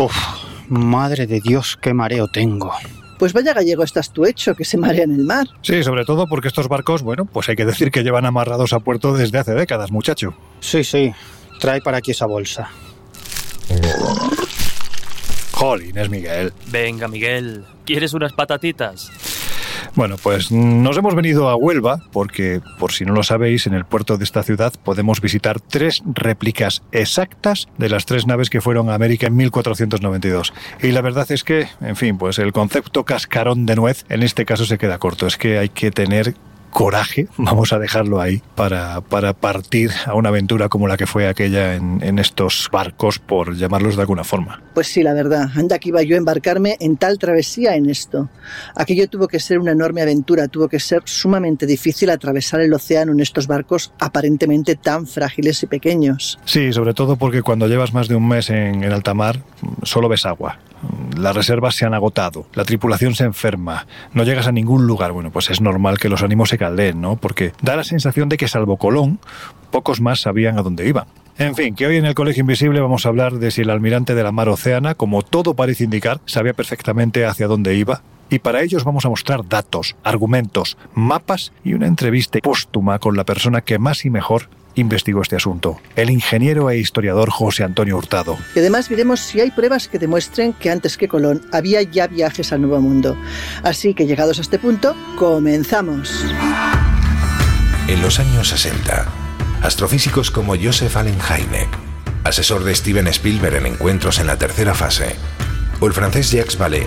Uf, madre de Dios, qué mareo tengo. Pues vaya gallego estás tú hecho, que se marea en el mar. Sí, sobre todo porque estos barcos, bueno, pues hay que decir que llevan amarrados a puerto desde hace décadas, muchacho. Sí, sí, trae para aquí esa bolsa. Jolín, es Miguel. Venga, Miguel, ¿quieres unas patatitas? Bueno, pues nos hemos venido a Huelva porque, por si no lo sabéis, en el puerto de esta ciudad podemos visitar tres réplicas exactas de las tres naves que fueron a América en 1492. Y la verdad es que, en fin, pues el concepto cascarón de nuez en este caso se queda corto. Es que hay que tener coraje, vamos a dejarlo ahí, para, para partir a una aventura como la que fue aquella en, en, estos barcos, por llamarlos de alguna forma. Pues sí, la verdad, anda que iba yo a embarcarme en tal travesía en esto. Aquello tuvo que ser una enorme aventura, tuvo que ser sumamente difícil atravesar el océano en estos barcos aparentemente tan frágiles y pequeños. Sí, sobre todo porque cuando llevas más de un mes en, en alta mar, solo ves agua las reservas se han agotado, la tripulación se enferma, no llegas a ningún lugar, bueno, pues es normal que los ánimos se caldeen, ¿no? Porque da la sensación de que salvo Colón, pocos más sabían a dónde iban. En fin, que hoy en el Colegio Invisible vamos a hablar de si el almirante de la mar Océana, como todo parece indicar, sabía perfectamente hacia dónde iba. Y para ellos vamos a mostrar datos, argumentos, mapas y una entrevista póstuma con la persona que más y mejor investigó este asunto, el ingeniero e historiador José Antonio Hurtado. Y además veremos si hay pruebas que demuestren que antes que Colón había ya viajes al Nuevo Mundo. Así que llegados a este punto, comenzamos. En los años 60, astrofísicos como Joseph Allen Hynek, asesor de Steven Spielberg en encuentros en la tercera fase, o el francés Jacques Vallée,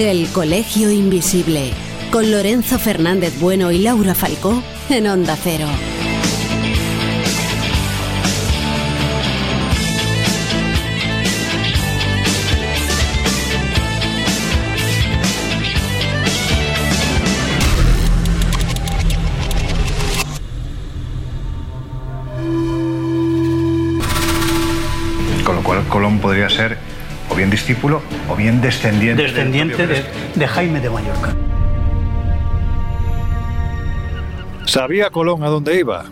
El Colegio Invisible, con Lorenzo Fernández Bueno y Laura Falcó en Onda Cero. Con lo cual Colón podría ser o bien discípulo o bien descendiente. Descendiente de, de, Jaime de Mallorca. ¿Sabía Colón a dónde iba?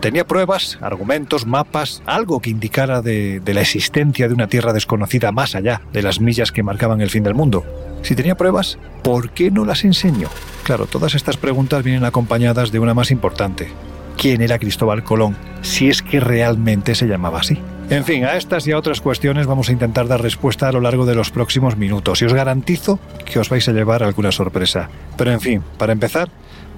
¿Tenía pruebas, argumentos, mapas, algo que indicara de, de, la existencia de una tierra desconocida más allá de las millas que marcaban el fin del mundo? Si tenía pruebas, ¿por qué no las enseñó? Claro, todas estas preguntas vienen acompañadas de una más importante. ¿Quién era Cristóbal Colón? Si es que realmente se llamaba así. En fin, a estas y a otras cuestiones vamos a intentar dar respuesta a lo largo de los próximos minutos y os garantizo que os vais a llevar alguna sorpresa. Pero en fin, para empezar,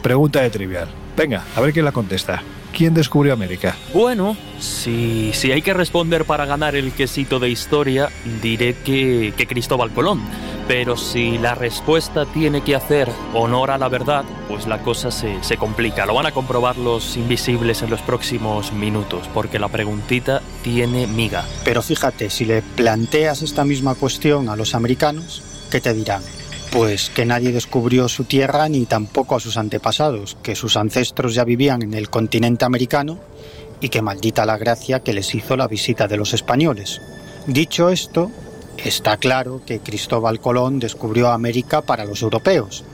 pregunta de trivial. Venga, a ver quién la contesta. ¿Quién descubrió América? Bueno, si, si hay que responder para ganar el quesito de historia, diré que, que Cristóbal Colón. Pero si la respuesta tiene que hacer honor a la verdad, pues la cosa se, se, complica. Lo van a comprobar los invisibles en los próximos minutos, porque la preguntita tiene miga. Pero fíjate, si le planteas esta misma cuestión a los americanos, ¿qué te dirán? Pues que nadie descubrió su tierra ni tampoco a sus antepasados, que sus ancestros ya vivían en el continente americano y que maldita la gracia que les hizo la visita de los españoles. Dicho esto, Está claro que Cristóbal Colón descubrió América para los europeos,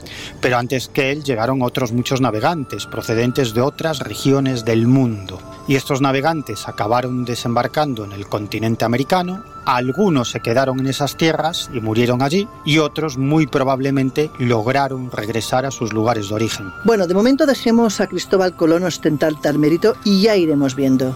pero antes que él llegaron otros muchos navegantes procedentes de otras regiones del mundo. Y estos navegantes acabaron desembarcando en el continente americano, algunos se quedaron en esas tierras y murieron allí, y otros muy probablemente lograron regresar a sus lugares de origen. Bueno, de momento dejemos a Cristóbal Colón ostentar tal mérito y ya iremos viendo.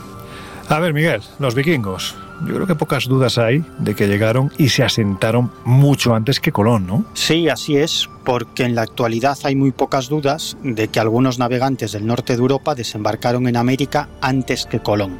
A ver, Miguel, los vikingos. Yo creo que pocas dudas hay de que llegaron y se asentaron mucho antes que Colón, ¿no? Sí, así es, porque en la actualidad hay muy pocas dudas de que algunos navegantes del norte de Europa desembarcaron en América antes que Colón.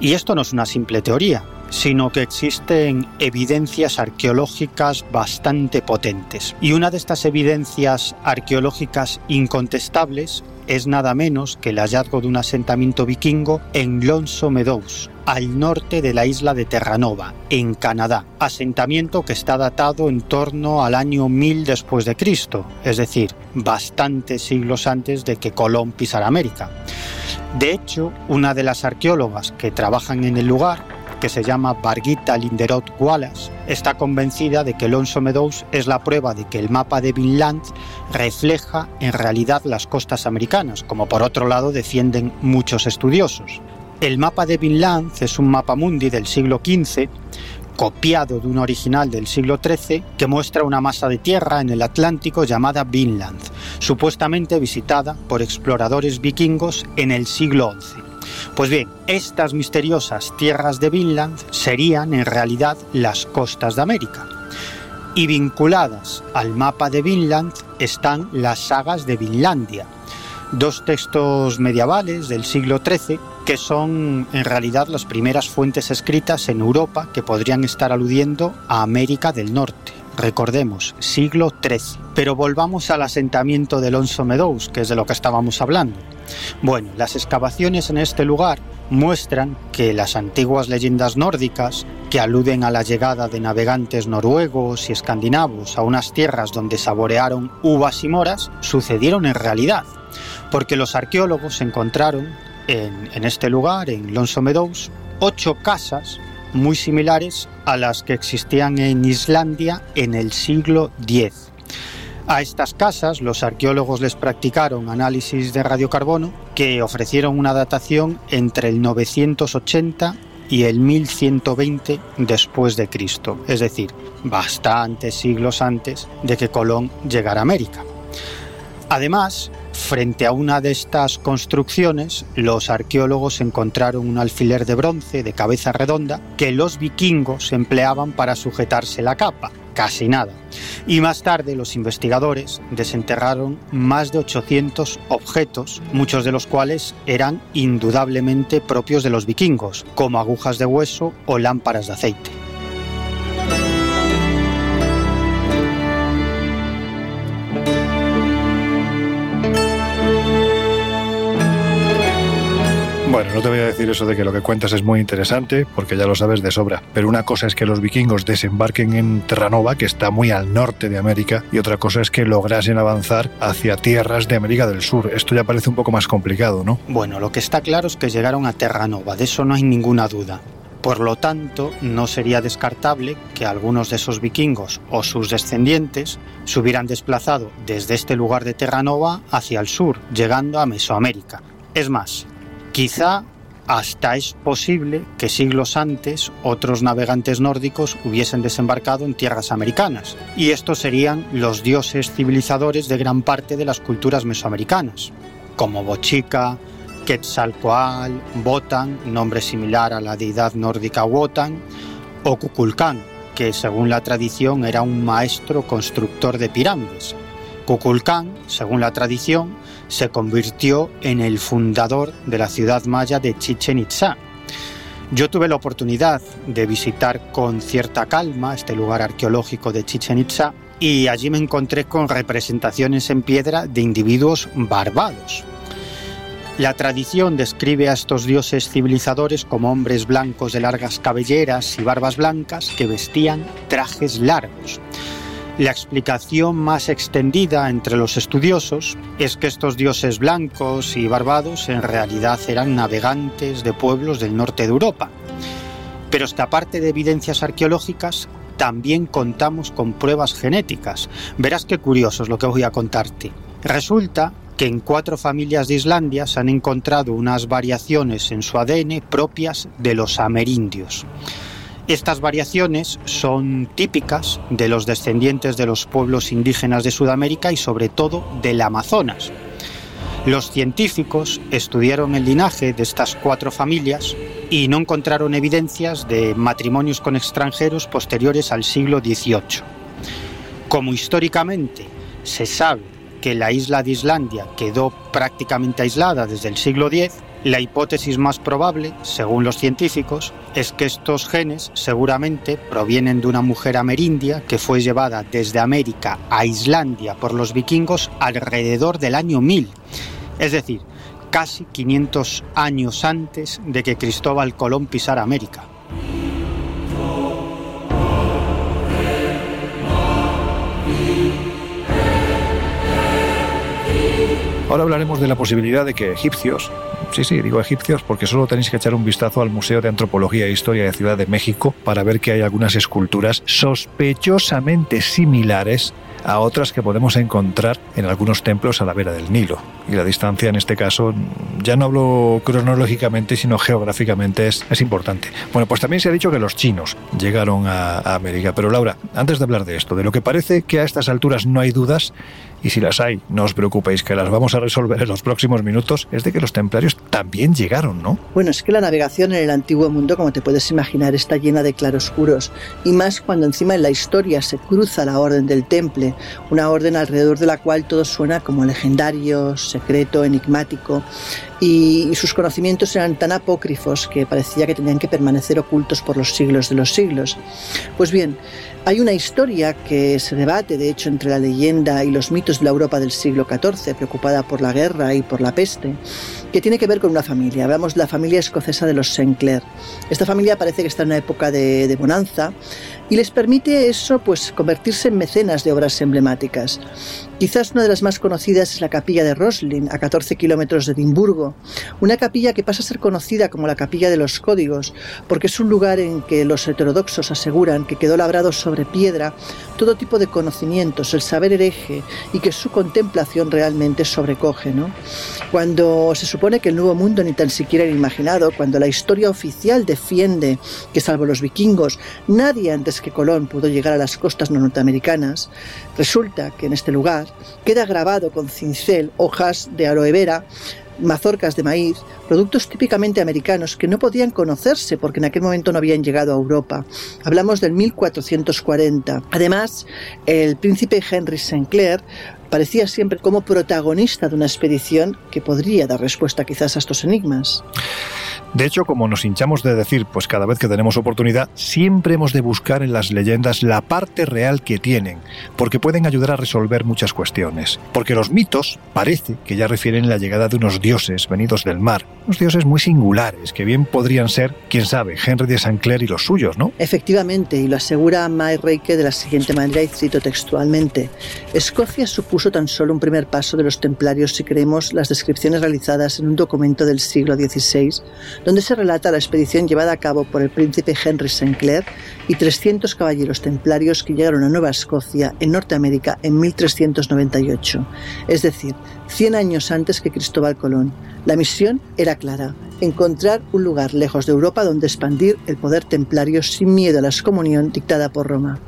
Y esto no es una simple teoría, sino que existen evidencias arqueológicas bastante potentes. Y una de estas evidencias arqueológicas incontestables es nada menos que el hallazgo de un asentamiento vikingo en Lonso Meadows, al norte de la isla de Terranova, en Canadá, asentamiento que está datado en torno al año 1000 después de Cristo, es decir, bastantes siglos antes de que Colón pisara América. De hecho, una de las arqueólogas que trabajan en el lugar que se llama Barguita Linderot Wallace, está convencida de que Lonso Meadows es la prueba de que el mapa de Vinland refleja en realidad las costas americanas, como por otro lado defienden muchos estudiosos. El mapa de Vinland es un mapa mundi del siglo XV copiado de un original del siglo XIII que muestra una masa de tierra en el Atlántico llamada Vinland, supuestamente visitada por exploradores vikingos en el siglo XI. Pues bien, estas misteriosas tierras de Vinland serían en realidad las costas de América. Y vinculadas al mapa de Vinland están las sagas de Vinlandia, dos textos medievales del siglo XIII que son en realidad las primeras fuentes escritas en Europa que podrían estar aludiendo a América del Norte. Recordemos, siglo XIII. Pero volvamos al asentamiento de Alonso Meadows, que es de lo que estábamos hablando. Bueno, las excavaciones en este lugar muestran que las antiguas leyendas nórdicas, que aluden a la llegada de navegantes noruegos y escandinavos a unas tierras donde saborearon uvas y moras, sucedieron en realidad, porque los arqueólogos encontraron en, este lugar, en Lonso Meadows, ocho casas muy similares a las que existían en Islandia en el siglo X. A estas casas los arqueólogos les practicaron análisis de radiocarbono que ofrecieron una datación entre el 980 y el 1120 después de Cristo, es decir, bastantes siglos antes de que Colón llegara a América. Además, frente a una de estas construcciones, los arqueólogos encontraron un alfiler de bronce de cabeza redonda que los vikingos empleaban para sujetarse la capa, casi nada. Y más tarde los investigadores desenterraron más de 800 objetos, muchos de los cuales eran indudablemente propios de los vikingos, como agujas de hueso o lámparas de aceite. Bueno, no te voy a decir eso de que lo que cuentas es muy interesante, porque ya lo sabes de sobra. Pero una cosa es que los vikingos desembarquen en Terranova, que está muy al norte de América, y otra cosa es que lograsen avanzar hacia tierras de América del Sur. Esto ya parece un poco más complicado, ¿no? Bueno, lo que está claro es que llegaron a Terranova, de eso no hay ninguna duda. Por lo tanto, no sería descartable que algunos de esos vikingos o sus descendientes se hubieran desplazado desde este lugar de Terranova hacia el sur, llegando a Mesoamérica. Es más, Quizá hasta es posible que siglos antes otros navegantes nórdicos hubiesen desembarcado en tierras americanas, y estos serían los dioses civilizadores de gran parte de las culturas mesoamericanas, como Bochica, Quetzalcoatl, Botan, nombre similar a la deidad nórdica Wotan, o Kukulcán, que según la tradición era un maestro constructor de pirámides. Kukulcán, según la tradición, se convirtió en el fundador de la ciudad maya de Chichen Itza. Yo tuve la oportunidad de visitar con cierta calma este lugar arqueológico de Chichen Itza y allí me encontré con representaciones en piedra de individuos barbados. La tradición describe a estos dioses civilizadores como hombres blancos de largas cabelleras y barbas blancas que vestían trajes largos. La explicación más extendida entre los estudiosos es que estos dioses blancos y barbados en realidad eran navegantes de pueblos del norte de Europa. Pero es que aparte de evidencias arqueológicas, también contamos con pruebas genéticas. Verás qué curioso es lo que voy a contarte. Resulta que en cuatro familias de Islandia se han encontrado unas variaciones en su ADN propias de los amerindios. Estas variaciones son típicas de los descendientes de los pueblos indígenas de Sudamérica y sobre todo del Amazonas. Los científicos estudiaron el linaje de estas cuatro familias y no encontraron evidencias de matrimonios con extranjeros posteriores al siglo XVIII. Como históricamente se sabe que la isla de Islandia quedó prácticamente aislada desde el siglo X, la hipótesis más probable, según los científicos, es que estos genes seguramente provienen de una mujer amerindia que fue llevada desde América a Islandia por los vikingos alrededor del año 1000 Es decir, casi 500 años antes de que Cristóbal Colón pisara América. Ahora hablaremos de la posibilidad de que egipcios, sí, sí, digo egipcios porque solo tenéis que echar un vistazo al Museo de Antropología e Historia de Ciudad de México para ver que hay algunas esculturas sospechosamente similares a otras que podemos encontrar en algunos templos a la vera del Nilo. Y la distancia en este caso, ya no hablo cronológicamente, sino geográficamente, es, es importante. Bueno, pues también se ha dicho que los chinos llegaron a, a América. Pero Laura, antes de hablar de esto, de lo que parece que a estas alturas no hay dudas, y si las hay, no os preocupéis que las vamos a resolver en los próximos minutos, es de que los templarios también llegaron, ¿no? Bueno, es que la navegación en el antiguo mundo, como te puedes imaginar, está llena de claroscuros, y más cuando encima en la historia se cruza la orden del temple, una orden alrededor de la cual todo suena como legendario, secreto, enigmático, y sus conocimientos eran tan apócrifos que parecía que tenían que permanecer ocultos por los siglos de los siglos. Pues bien, hay una historia que se debate, de hecho, entre la leyenda y los mitos de la Europa del siglo XIV, preocupada por la guerra y por la peste, que tiene que ver con una familia. Hablamos de la familia escocesa de los Sinclair. Esta familia parece que está en una época de, de bonanza y les permite eso, pues convertirse en mecenas de obras emblemáticas. Quizás una de las más conocidas es la capilla de Roslin, a 14 kilómetros de Edimburgo, una capilla que pasa a ser conocida como la capilla de los códigos, porque es un lugar en que los heterodoxos aseguran que quedó labrado sobre piedra todo tipo de conocimientos, el saber hereje, y que su contemplación realmente sobrecoge. ¿no? Cuando se supone que el nuevo mundo ni tan siquiera era imaginado, cuando la historia oficial defiende que salvo los vikingos, nadie antes que Colón pudo llegar a las costas norteamericanas, resulta que en este lugar queda grabado con cincel hojas de aloe vera, mazorcas de maíz, productos típicamente americanos que no podían conocerse porque en aquel momento no habían llegado a Europa. Hablamos del 1440. Además, el príncipe Henry Sinclair parecía siempre como protagonista de una expedición que podría dar respuesta quizás a estos enigmas. De hecho, como nos hinchamos de decir, pues cada vez que tenemos oportunidad, siempre hemos de buscar en las leyendas la parte real que tienen, porque pueden ayudar a resolver muchas cuestiones. Porque los mitos parece que ya refieren la llegada de unos dioses venidos del mar, unos dioses muy singulares, que bien podrían ser, quién sabe, Henry de Sinclair y los suyos, ¿no? Efectivamente, y lo asegura May Reike de la siguiente manera, y cito textualmente, Escocia supuso tan solo un primer paso de los templarios si creemos las descripciones realizadas en un documento del siglo XVI, donde se relata la expedición llevada a cabo por el príncipe Henry Sinclair y 300 caballeros templarios que llegaron a Nueva Escocia, en Norteamérica, en 1398, es decir, 100 años antes que Cristóbal Colón. La misión era clara, encontrar un lugar lejos de Europa donde expandir el poder templario sin miedo a la excomunión dictada por Roma.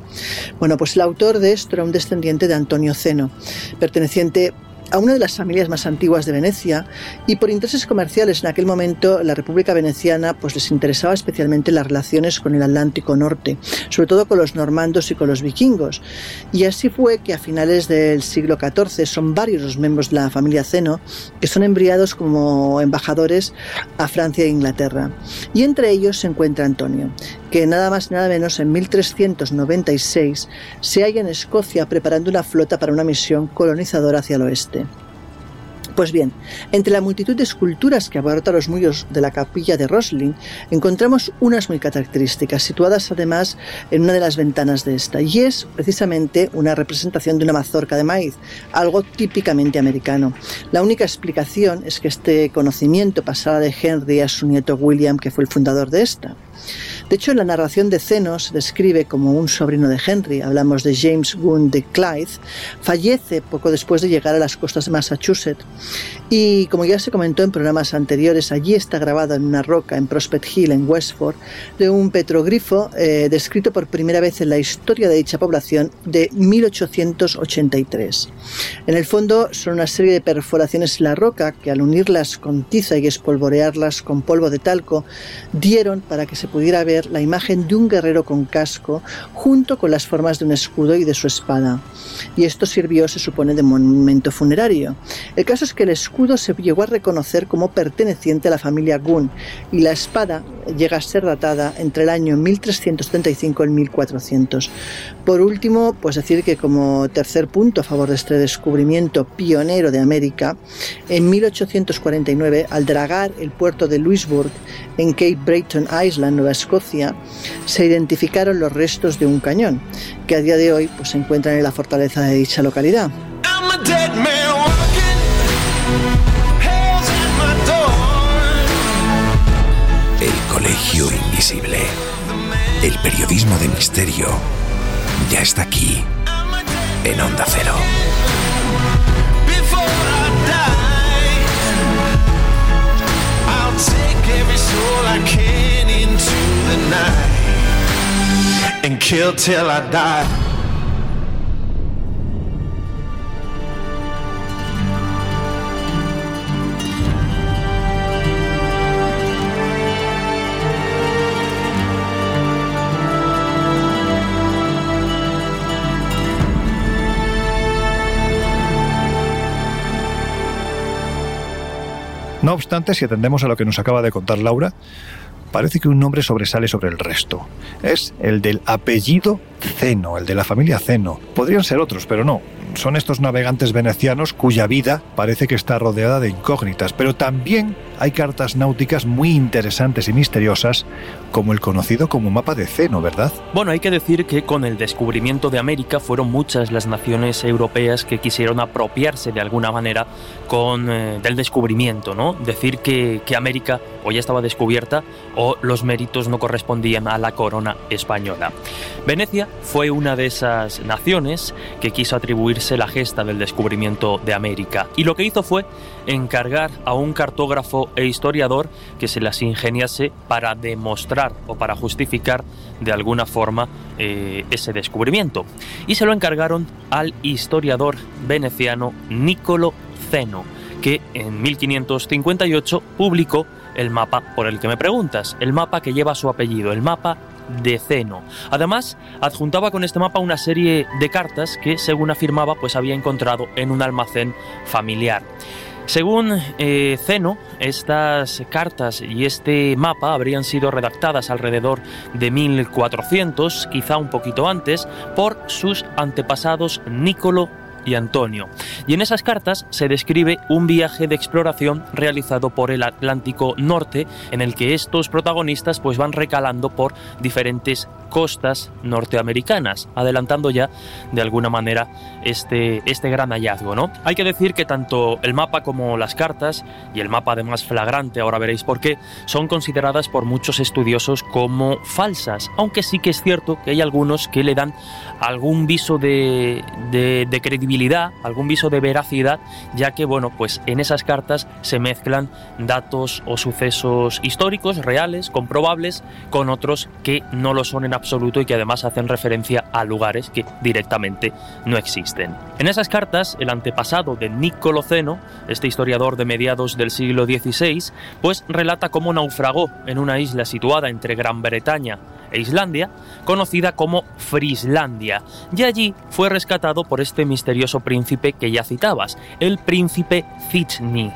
Bueno, pues el autor de esto era un descendiente de Antonio Zeno, perteneciente a una de las familias más antiguas de Venecia y por intereses comerciales en aquel momento la República Veneciana pues les interesaba especialmente las relaciones con el Atlántico Norte, sobre todo con los normandos y con los vikingos. Y así fue que a finales del siglo XIV son varios los miembros de la familia Zeno que son enviados como embajadores a Francia e Inglaterra. Y entre ellos se encuentra Antonio, que nada más nada menos en 1396 se halla en Escocia preparando una flota para una misión colonizadora hacia el oeste. Pues bien, entre la multitud de esculturas que abarca los muros de la capilla de Roslin, encontramos unas muy características, situadas además en una de las ventanas de esta, y es precisamente una representación de una mazorca de maíz, algo típicamente americano. La única explicación es que este conocimiento pasara de Henry a su nieto William, que fue el fundador de esta. De hecho, en la narración de Zeno se describe como un sobrino de Henry, hablamos de James Gunn de Clyde, fallece poco después de llegar a las costas de Massachusetts. Y, como ya se comentó en programas anteriores, allí está grabado en una roca en Prospect Hill, en Westford, de un petroglifo eh, descrito por primera vez en la historia de dicha población de 1883. En el fondo son una serie de perforaciones en la roca que al unirlas con tiza y espolvorearlas con polvo de talco dieron para que se pudiera ver la imagen de un guerrero con casco junto con las formas de un escudo y de su espada. Y esto sirvió, se supone, de monumento funerario. El caso es que el escudo se llegó a reconocer como perteneciente a la familia Gun y la espada llega a ser datada entre el año 1335 y 1400. Por último, pues decir que como tercer punto a favor de este descubrimiento pionero de América, en 1849, al dragar el puerto de Louisbourg en Cape Breton Island, Nueva Escocia, se identificaron los restos de un cañón, que a día de hoy pues, se encuentran en la fortaleza de dicha localidad. El Colegio Invisible. El periodismo de misterio ya está aquí, en Onda Cero. and kill till I die. No obstante, si atendemos a lo que nos acaba de contar Laura, parece que un nombre sobresale sobre el resto. Es el del apellido Zeno, el de la familia Zeno. Podrían ser otros, pero no son estos navegantes venecianos cuya vida parece que está rodeada de incógnitas, pero también hay cartas náuticas muy interesantes y misteriosas, como el conocido como mapa de Ceno, ¿verdad? Bueno, hay que decir que con el descubrimiento de América fueron muchas las naciones europeas que quisieron apropiarse de alguna manera con, eh, del descubrimiento, ¿no? Decir que, que América o ya estaba descubierta o los méritos no correspondían a la corona española. Venecia fue una de esas naciones que quiso atribuirse la gesta del descubrimiento de América. Y lo que hizo fue encargar a un cartógrafo e historiador que se las ingeniase para demostrar o para justificar de alguna forma eh, ese descubrimiento. Y se lo encargaron al historiador veneciano Nicolo Zeno, que en 1558 publicó el mapa por el que me preguntas, el mapa que lleva su apellido, el mapa de Zeno. Además, adjuntaba con este mapa una serie de cartas que, según afirmaba, pues había encontrado en un almacén familiar. Según eh, Zeno, estas cartas y este mapa habrían sido redactadas alrededor de 1400, quizá un poquito antes, por sus antepasados Nicolo y Antonio. Y en esas cartas se describe un viaje de exploración realizado por el Atlántico Norte en el que estos protagonistas pues van recalando por diferentes costas norteamericanas, adelantando ya de alguna manera este, este gran hallazgo. ¿no? Hay que decir que tanto el mapa como las cartas, y el mapa además flagrante, ahora veréis por qué, son consideradas por muchos estudiosos como falsas, aunque sí que es cierto que hay algunos que le dan algún viso de, de, de credibilidad, algún viso de veracidad, ya que bueno, pues en esas cartas se mezclan datos o sucesos históricos, reales, comprobables, con otros que no lo son en absoluto y que además hacen referencia a lugares que directamente no existen. En esas cartas, el antepasado de Nicolo Zeno, este historiador de mediados del siglo XVI, pues relata cómo naufragó en una isla situada entre Gran Bretaña Islandia, conocida como Frislandia, y allí fue rescatado por este misterioso príncipe que ya citabas, el príncipe Zitni,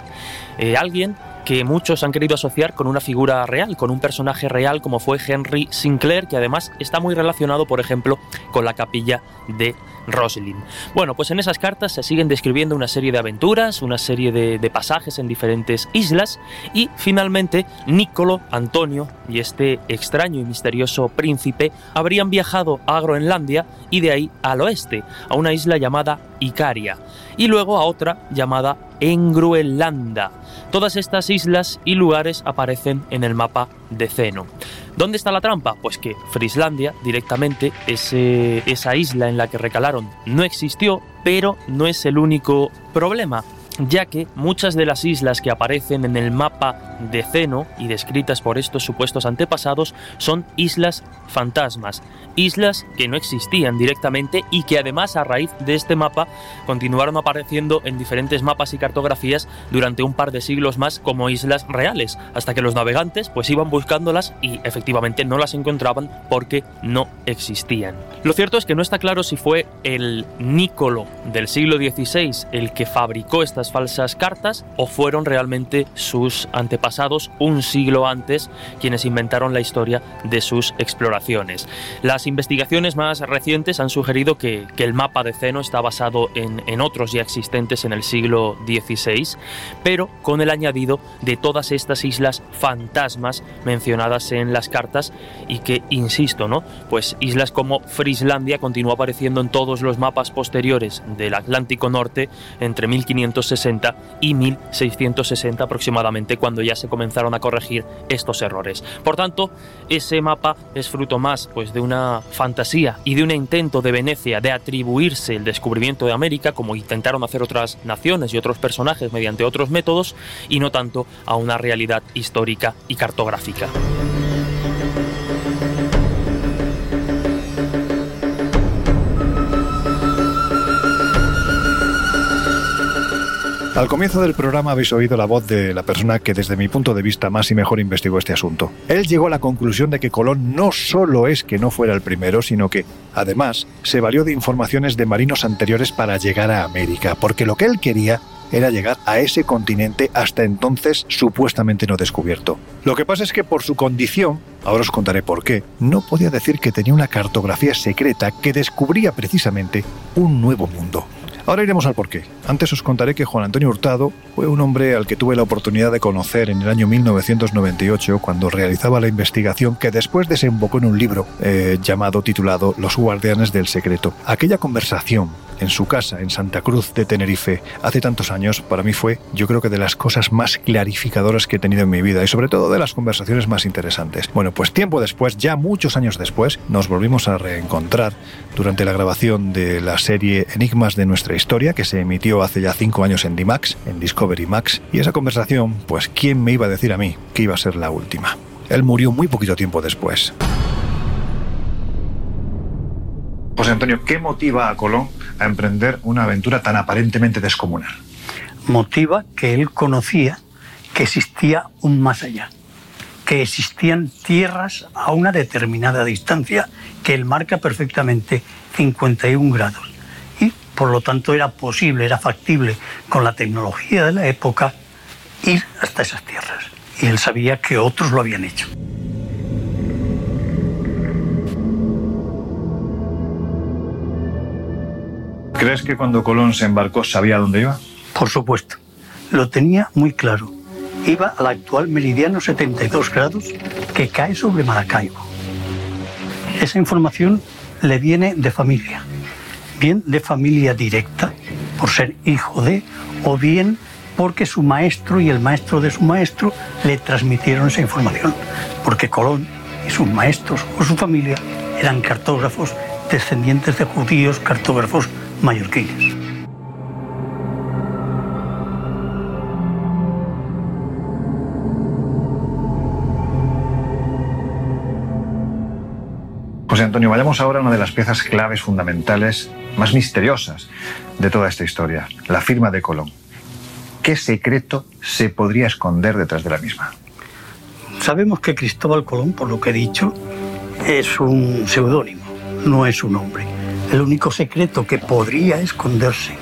eh, alguien que muchos han querido asociar con una figura real, con un personaje real como fue Henry Sinclair, que además está muy relacionado, por ejemplo, con la capilla de Roslin. Bueno, pues en esas cartas se siguen describiendo una serie de aventuras, una serie de, pasajes en diferentes islas y finalmente Nicolo, Antonio y este extraño y misterioso príncipe habrían viajado a Groenlandia y de ahí al oeste, a una isla llamada Icaria y luego a otra llamada Engruelanda. Todas estas islas y lugares aparecen en el mapa de Zeno. ¿Dónde está la trampa? Pues que Frislandia directamente, esa isla en la que recalaron, no existió, pero no es el único problema. Ya que muchas de las islas que aparecen en el mapa de Ceno y descritas por estos supuestos antepasados son islas fantasmas, islas que no existían directamente y que además a raíz de este mapa continuaron apareciendo en diferentes mapas y cartografías durante un par de siglos más como islas reales, hasta que los navegantes pues iban buscándolas y efectivamente no las encontraban porque no existían. Lo cierto es que no está claro si fue el Nicolo del siglo XVI el que fabricó estas falsas cartas o fueron realmente sus antepasados un siglo antes quienes inventaron la historia de sus exploraciones. Las investigaciones más recientes han sugerido que, el mapa de Ceno está basado en, otros ya existentes en el siglo XVI, pero con el añadido de todas estas islas fantasmas mencionadas en las cartas y que, insisto, ¿no? Pues islas como Frislandia continuó apareciendo en todos los mapas posteriores del Atlántico Norte entre 1560 y 1660 aproximadamente, cuando ya se comenzaron a corregir estos errores. Por tanto, ese mapa es fruto más pues, de una fantasía y de un intento de Venecia de atribuirse el descubrimiento de América, como intentaron hacer otras naciones y otros personajes mediante otros métodos, y no tanto a una realidad histórica y cartográfica. Al comienzo del programa habéis oído la voz de la persona que desde mi punto de vista más y mejor investigó este asunto. Él llegó a la conclusión de que Colón no solo es que no fuera el primero, sino que, además, se valió de informaciones de marinos anteriores para llegar a América, porque lo que él quería era llegar a ese continente hasta entonces supuestamente no descubierto. Lo que pasa es que por su condición, ahora os contaré por qué, no podía decir que tenía una cartografía secreta que descubría precisamente un nuevo mundo. Ahora iremos al porqué. Antes os contaré que Juan Antonio Hurtado fue un hombre al que tuve la oportunidad de conocer en el año 1998 cuando realizaba la investigación que después desembocó en un libro eh, llamado titulado Los guardianes del secreto. Aquella conversación en su casa en Santa Cruz de Tenerife hace tantos años, para mí fue, yo creo que de las cosas más clarificadoras que he tenido en mi vida y sobre todo de las conversaciones más interesantes. Bueno, pues tiempo después, ya muchos años después, nos volvimos a reencontrar durante la grabación de la serie Enigmas de nuestra historia que se emitió hace ya cinco años en D-Max, en Discovery Max, y esa conversación, pues ¿quién me iba a decir a mí que iba a ser la última? Él murió muy poquito tiempo después. José Antonio, ¿qué motiva a Colón a emprender una aventura tan aparentemente descomunal? Motiva que él conocía que existía un más allá, que existían tierras a una determinada distancia que él marca perfectamente 51 grados. Y por lo tanto era posible, era factible con la tecnología de la época ir hasta esas tierras. Y él sabía que otros lo habían hecho. ¿Crees que cuando Colón se embarcó sabía dónde iba? Por supuesto, lo tenía muy claro. Iba al actual meridiano 72 grados que cae sobre Maracaibo. Esa información le viene de familia, bien de familia directa, por ser hijo de, o bien porque su maestro y el maestro de su maestro le transmitieron esa información, porque Colón y sus maestros o su familia eran cartógrafos descendientes de judíos, cartógrafos mallorquines. José Antonio, vayamos ahora a una de las piezas claves fundamentales más misteriosas de toda esta historia, la firma de Colón. ¿Qué secreto se podría esconder detrás de la misma? Sabemos que Cristóbal Colón, por lo que he dicho, es un seudónimo, no es un nombre. El único secreto que podría esconderse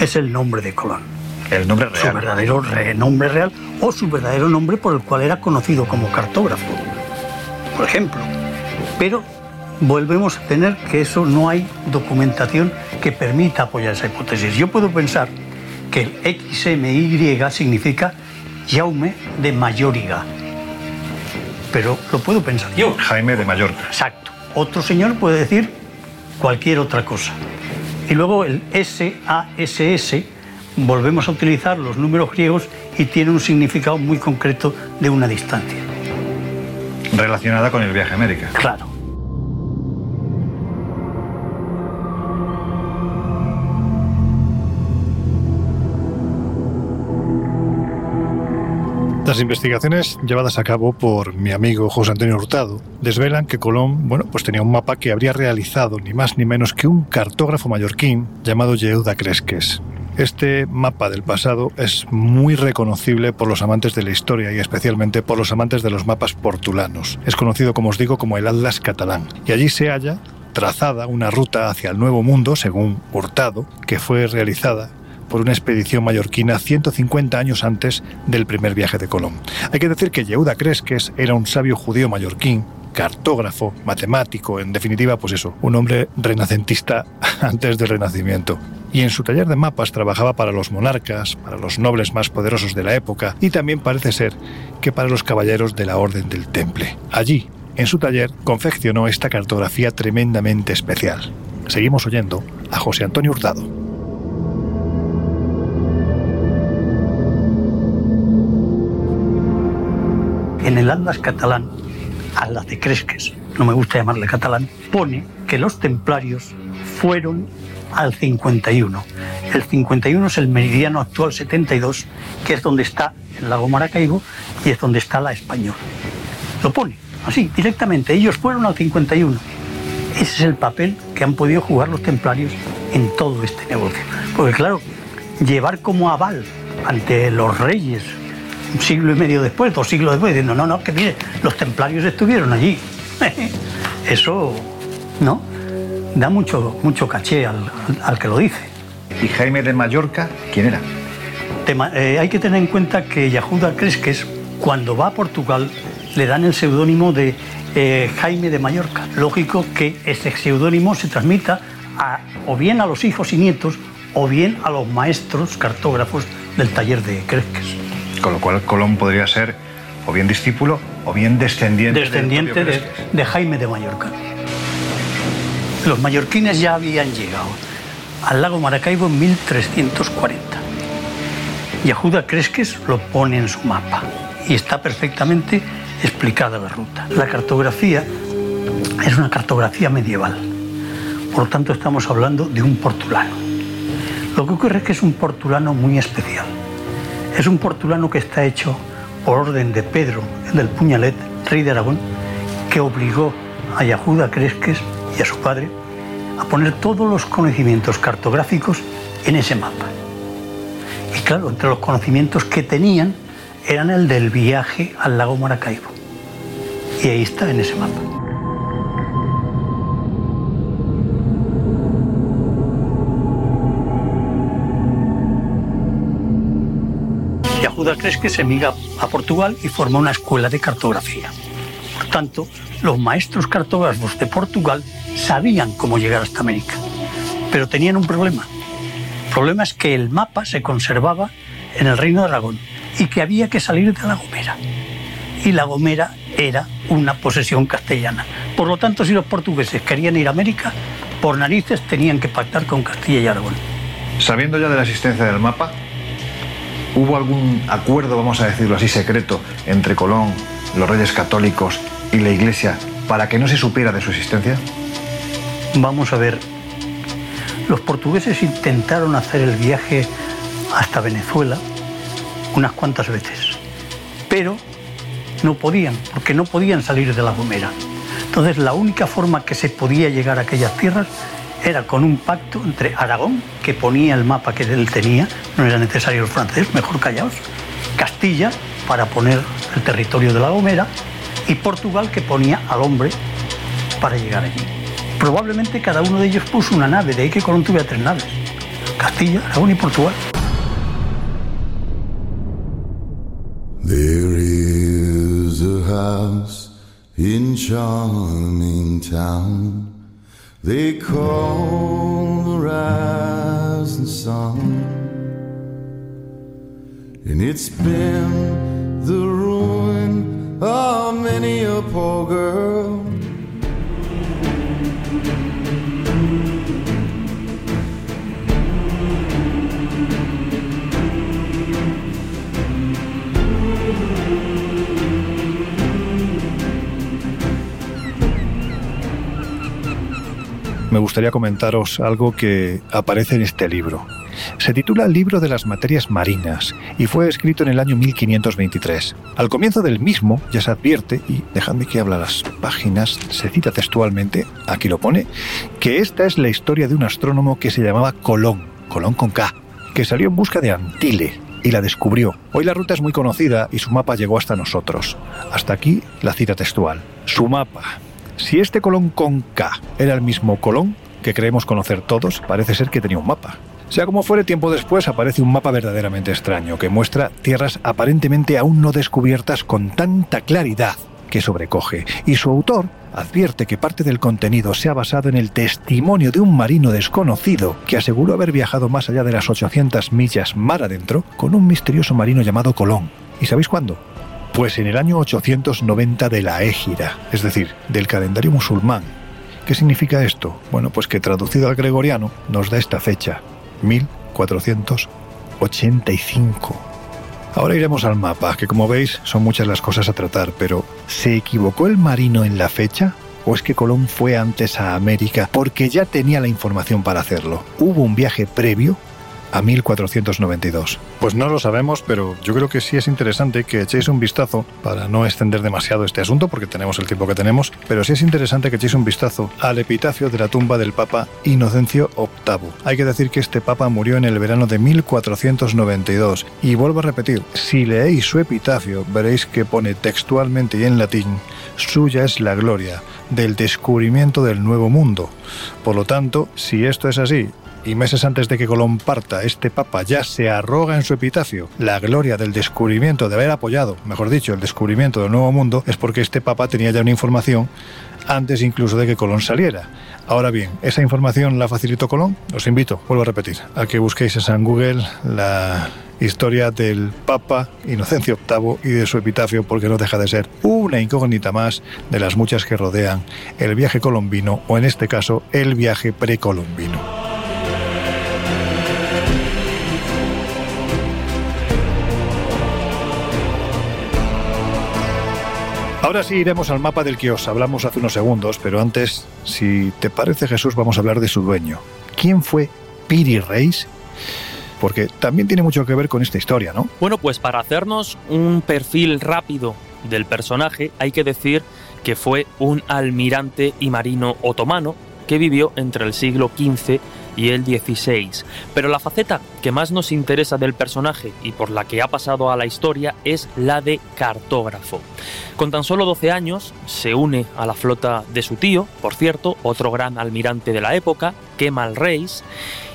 es el nombre de Colón. El nombre real. Su verdadero nombre real o su verdadero nombre por el cual era conocido como cartógrafo, por ejemplo. Pero volvemos a tener que eso no hay documentación que permita apoyar esa hipótesis. Yo puedo pensar que el XMY significa Jaume de Mayoriga. Pero lo puedo pensar yo. Jaime de Mallorca. Exacto. Otro señor puede decir cualquier otra cosa. Y luego el SASS, volvemos a utilizar los números griegos y tiene un significado muy concreto de una distancia. Relacionada con el viaje a América. Claro. Las investigaciones llevadas a cabo por mi amigo José Antonio Hurtado desvelan que Colón, bueno, pues tenía un mapa que habría realizado ni más ni menos que un cartógrafo mallorquín llamado Yehuda Cresques. Este mapa del pasado es muy reconocible por los amantes de la historia y especialmente por los amantes de los mapas portulanos. Es conocido, como os digo, como el Atlas catalán. Y allí se halla trazada una ruta hacia el Nuevo Mundo, según Hurtado, que fue realizada por una expedición mallorquina 150 años antes del primer viaje de Colón. Hay que decir que Yehuda Cresques era un sabio judío mallorquín, cartógrafo, matemático, en definitiva, pues eso, un hombre renacentista antes del Renacimiento. Y en su taller de mapas trabajaba para los monarcas, para los nobles más poderosos de la época y también parece ser que para los caballeros de la Orden del Temple. Allí, en su taller, confeccionó esta cartografía tremendamente especial. Seguimos oyendo a José Antonio Hurtado. En el Atlas catalán, Atlas de Cresques, no me gusta llamarle catalán, pone que los templarios fueron al 51. El 51 es el meridiano actual 72, que es donde está el lago Maracaibo y es donde está la Española. Lo pone así, directamente. Ellos fueron al 51. Ese es el papel que han podido jugar los templarios en todo este negocio. Porque claro, llevar como aval ante los reyes un siglo y medio después, dos siglos después, diciendo, no, no, que mire, los templarios estuvieron allí. Eso, ¿no? Da mucho, mucho caché al, que lo dice. ¿Y Jaime de Mallorca, quién era? Eh, hay que tener en cuenta que Yahuda Cresques, cuando va a Portugal, le dan el seudónimo de eh, Jaime de Mallorca. Lógico que ese seudónimo se transmita a, o bien a los hijos y nietos o bien a los maestros cartógrafos del taller de Cresques. Con lo cual Colón podría ser o bien discípulo o bien descendiente, descendiente de, Jaime de Mallorca. Los mallorquines ya habían llegado al lago Maracaibo en 1340. Y Ajuda Cresques lo pone en su mapa y está perfectamente explicada la ruta. La cartografía es una cartografía medieval, por lo tanto estamos hablando de un portulano. Lo que ocurre es que es un portulano muy especial es un portulano que está hecho por orden de Pedro, el del Puñalet, rey de Aragón, que obligó a Yahuda Cresques y a su padre a poner todos los conocimientos cartográficos en ese mapa. Y claro, entre los conocimientos que tenían eran el del viaje al lago Maracaibo. Y ahí está en ese mapa. Judas crees que se emigra a Portugal y forma una escuela de cartografía. Por tanto, los maestros cartógrafos de Portugal sabían cómo llegar hasta América, pero tenían un problema. El problema es que el mapa se conservaba en el Reino de Aragón y que había que salir de La Gomera. Y La Gomera era una posesión castellana. Por lo tanto, si los portugueses querían ir a América, por narices tenían que pactar con Castilla y Aragón. Sabiendo ya de la existencia del mapa, ¿Hubo algún acuerdo, vamos a decirlo así, secreto entre Colón, los reyes católicos y la Iglesia para que no se supiera de su existencia? Vamos a ver. Los portugueses intentaron hacer el viaje hasta Venezuela unas cuantas veces, pero no podían, porque no podían salir de la Gomera. Entonces la única forma que se podía llegar a aquellas tierras era con un pacto entre Aragón, que ponía el mapa que él tenía, no era necesario el francés, mejor callaos, Castilla, para poner el territorio de la Gomera, y Portugal, que ponía al hombre para llegar allí. Probablemente cada uno de ellos puso una nave, de ahí que Colón tuviera tres naves, Castilla, Aragón y Portugal. They call the rising sun. And it's been the ruin of many a poor girl. Me gustaría comentaros algo que aparece en este libro. Se titula Libro de las Materias Marinas y fue escrito en el año 1523. Al comienzo del mismo ya se advierte, y dejadme que habla las páginas, se cita textualmente, aquí lo pone, que esta es la historia de un astrónomo que se llamaba Colón, Colón con K, que salió en busca de Antile, y la descubrió. Hoy la ruta es muy conocida y su mapa llegó hasta nosotros. Hasta aquí la cita textual. Su mapa. Si este Colón con K era el mismo Colón que creemos conocer todos, parece ser que tenía un mapa. Sea como fuere, tiempo después aparece un mapa verdaderamente extraño que muestra tierras aparentemente aún no descubiertas con tanta claridad que sobrecoge, y su autor advierte que parte del contenido se ha basado en el testimonio de un marino desconocido que aseguró haber viajado más allá de las 800 millas mar adentro con un misterioso marino llamado Colón. ¿Y sabéis cuándo? Pues en el año 890 de la Égira, es decir, del calendario musulmán. ¿Qué significa esto? Bueno, pues que traducido al gregoriano nos da esta fecha, 1485. Ahora iremos al mapa, que como veis son muchas las cosas a tratar, pero ¿se equivocó el marino en la fecha? ¿O es que Colón fue antes a América porque ya tenía la información para hacerlo? ¿Hubo un viaje previo? A 1492? Pues no lo sabemos, pero yo creo que sí es interesante que echéis un vistazo, para no extender demasiado este asunto, porque tenemos el tiempo que tenemos, pero sí es interesante que echéis un vistazo al epitafio de la tumba del Papa Inocencio VIII. Hay que decir que este Papa murió en el verano de 1492, y vuelvo a repetir, si leéis su epitafio veréis que pone textualmente y en latín, suya es la gloria del descubrimiento del nuevo mundo. Por lo tanto, si esto es así, y meses antes de que Colón parta, este papa ya se arroga en su epitafio la gloria del descubrimiento, de haber apoyado, mejor dicho, el descubrimiento del Nuevo Mundo, es porque este papa tenía ya una información antes incluso de que Colón saliera. Ahora bien, ¿esa información la facilitó Colón? Os invito, vuelvo a repetir, a que busquéis en Google la historia del Papa Inocencio VIII y de su epitafio, porque no deja de ser una incógnita más de las muchas que rodean el viaje colombino, o en este caso, el viaje precolombino. Ahora sí iremos al mapa del que os hablamos hace unos segundos, pero antes, si te parece Jesús, vamos a hablar de su dueño. ¿Quién fue Piri Reis? Porque también tiene mucho que ver con esta historia, ¿no? Bueno, pues para hacernos un perfil rápido del personaje, hay que decir que fue un almirante y marino otomano que vivió entre el siglo XV y el 16. Pero la faceta que más nos interesa del personaje y por la que ha pasado a la historia es la de cartógrafo. Con tan solo 12 años se une a la flota de su tío, por cierto, otro gran almirante de la época, Kemal Reis,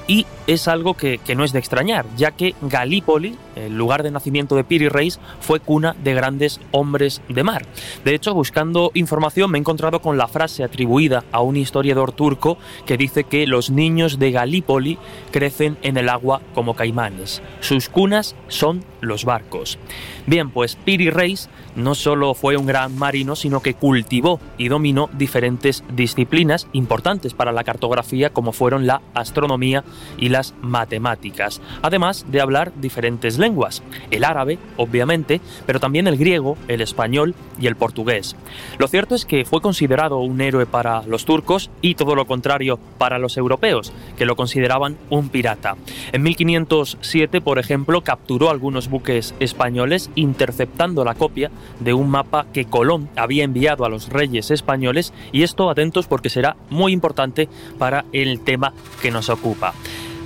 y es algo que, no es de extrañar, ya que Galípoli, el lugar de nacimiento de Piri Reis, fue cuna de grandes hombres de mar. De hecho, buscando información me he encontrado con la frase atribuida a un historiador turco que dice que los niños de Galípoli crecen en el agua como caimanes. Sus cunas son los barcos. Bien, pues Piri Reis no solo fue un gran marino, sino que cultivó y dominó diferentes disciplinas importantes para la cartografía como fueron la astronomía y las matemáticas, además de hablar diferentes lenguas, el árabe, obviamente, pero también el griego, el español y el portugués. Lo cierto es que fue considerado un héroe para los turcos y todo lo contrario para los europeos, que lo consideraban un pirata. En 1507, por ejemplo, capturó algunos buques españoles interceptando la copia de un mapa que Colón había enviado a los reyes españoles y esto atentos porque será muy importante para el tema que nos ocupa.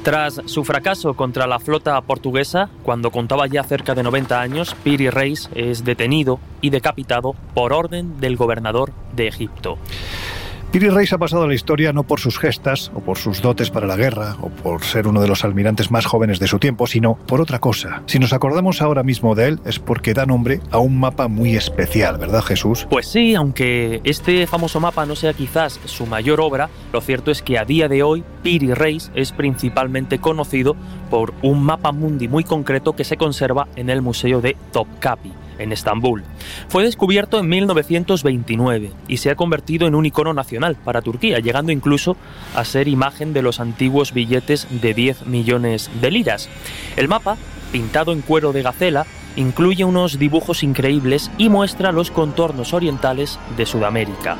Tras su fracaso contra la flota portuguesa, cuando contaba ya cerca de 90 años, Piri Reis es detenido y decapitado por orden del gobernador de Egipto. Piri Reis ha pasado a la historia no por sus gestas o por sus dotes para la guerra o por ser uno de los almirantes más jóvenes de su tiempo, sino por otra cosa. Si nos acordamos ahora mismo de él es porque da nombre a un mapa muy especial, ¿verdad Jesús? Pues sí, aunque este famoso mapa no sea quizás su mayor obra, lo cierto es que a día de hoy Piri Reis es principalmente conocido por un mapa mundi muy concreto que se conserva en el Museo de Topkapi en Estambul. Fue descubierto en 1929 y se ha convertido en un icono nacional para Turquía, llegando incluso a ser imagen de los antiguos billetes de 10 millones de liras. El mapa, pintado en cuero de gacela, incluye unos dibujos increíbles y muestra los contornos orientales de Sudamérica.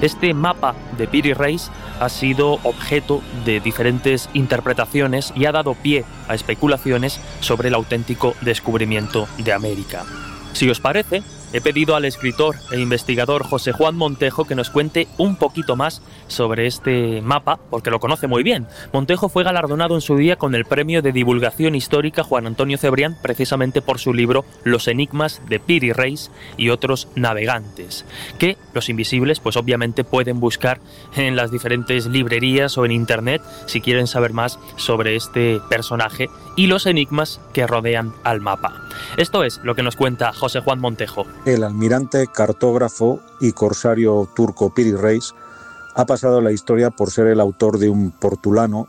Este mapa de Piri Reis ha sido objeto de diferentes interpretaciones y ha dado pie a especulaciones sobre el auténtico descubrimiento de América. Si os parece, He pedido al escritor e investigador José Juan Montejo que nos cuente un poquito más sobre este mapa, porque lo conoce muy bien. Montejo fue galardonado en su día con el premio de divulgación histórica Juan Antonio Cebrián, precisamente por su libro Los enigmas de Piri Reis y otros navegantes, que los invisibles, pues obviamente pueden buscar en las diferentes librerías o en internet si quieren saber más sobre este personaje y los enigmas que rodean al mapa. Esto es lo que nos cuenta José Juan Montejo. El almirante, cartógrafo y corsario turco Piri Reis ha pasado a la historia por ser el autor de un portulano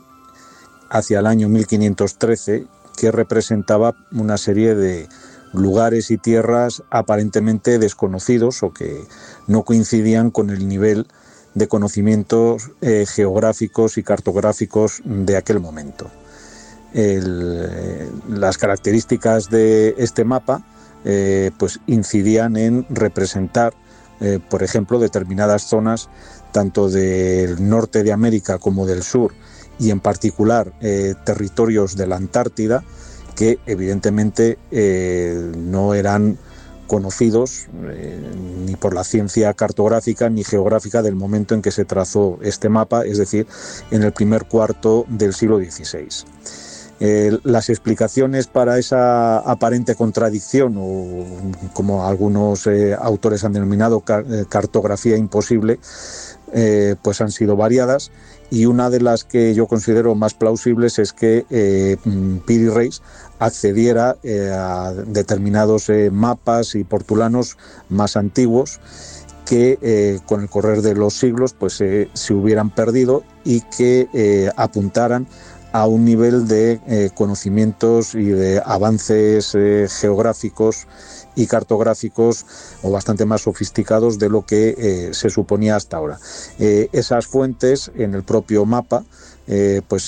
hacia el año 1513 que representaba una serie de lugares y tierras aparentemente desconocidos o que no coincidían con el nivel de conocimientos eh, geográficos y cartográficos de aquel momento. Eh, las características de este mapa eh, pues incidían en representar, eh, por ejemplo, determinadas zonas tanto del norte de América como del sur y en particular eh, territorios de la Antártida que evidentemente no eran conocidos ni por la ciencia cartográfica ni geográfica del momento en que se trazó este mapa, es decir, en el primer cuarto del siglo XVI. Eh, las explicaciones para esa aparente contradicción, o como algunos eh, autores han denominado eh, cartografía imposible, pues han sido variadas y una de las que yo considero más plausibles es que Piri Reis accediera a determinados mapas y portulanos más antiguos que con el correr de los siglos pues se hubieran perdido y que apuntaran a un nivel de eh, conocimientos y de avances eh, geográficos y cartográficos o bastante más sofisticados de lo que eh, se suponía hasta ahora. esas fuentes en el propio mapa pues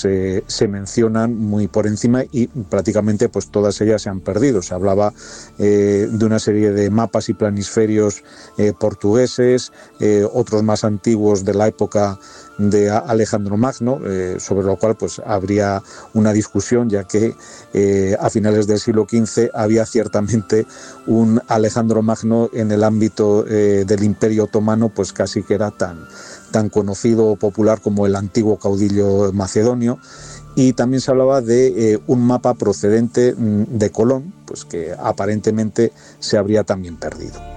se mencionan muy por encima y prácticamente pues todas ellas se han perdido. Se hablaba de una serie de mapas y planisferios portugueses, otros más antiguos de la época de Alejandro Magno, eh, sobre lo cual pues habría una discusión, ya que eh, a finales del siglo XV había ciertamente un Alejandro Magno en el ámbito eh, del Imperio Otomano, pues casi que era tan, tan conocido o popular como el antiguo caudillo macedonio. Y también se hablaba de un mapa procedente mm, de Colón, pues que aparentemente se habría también perdido.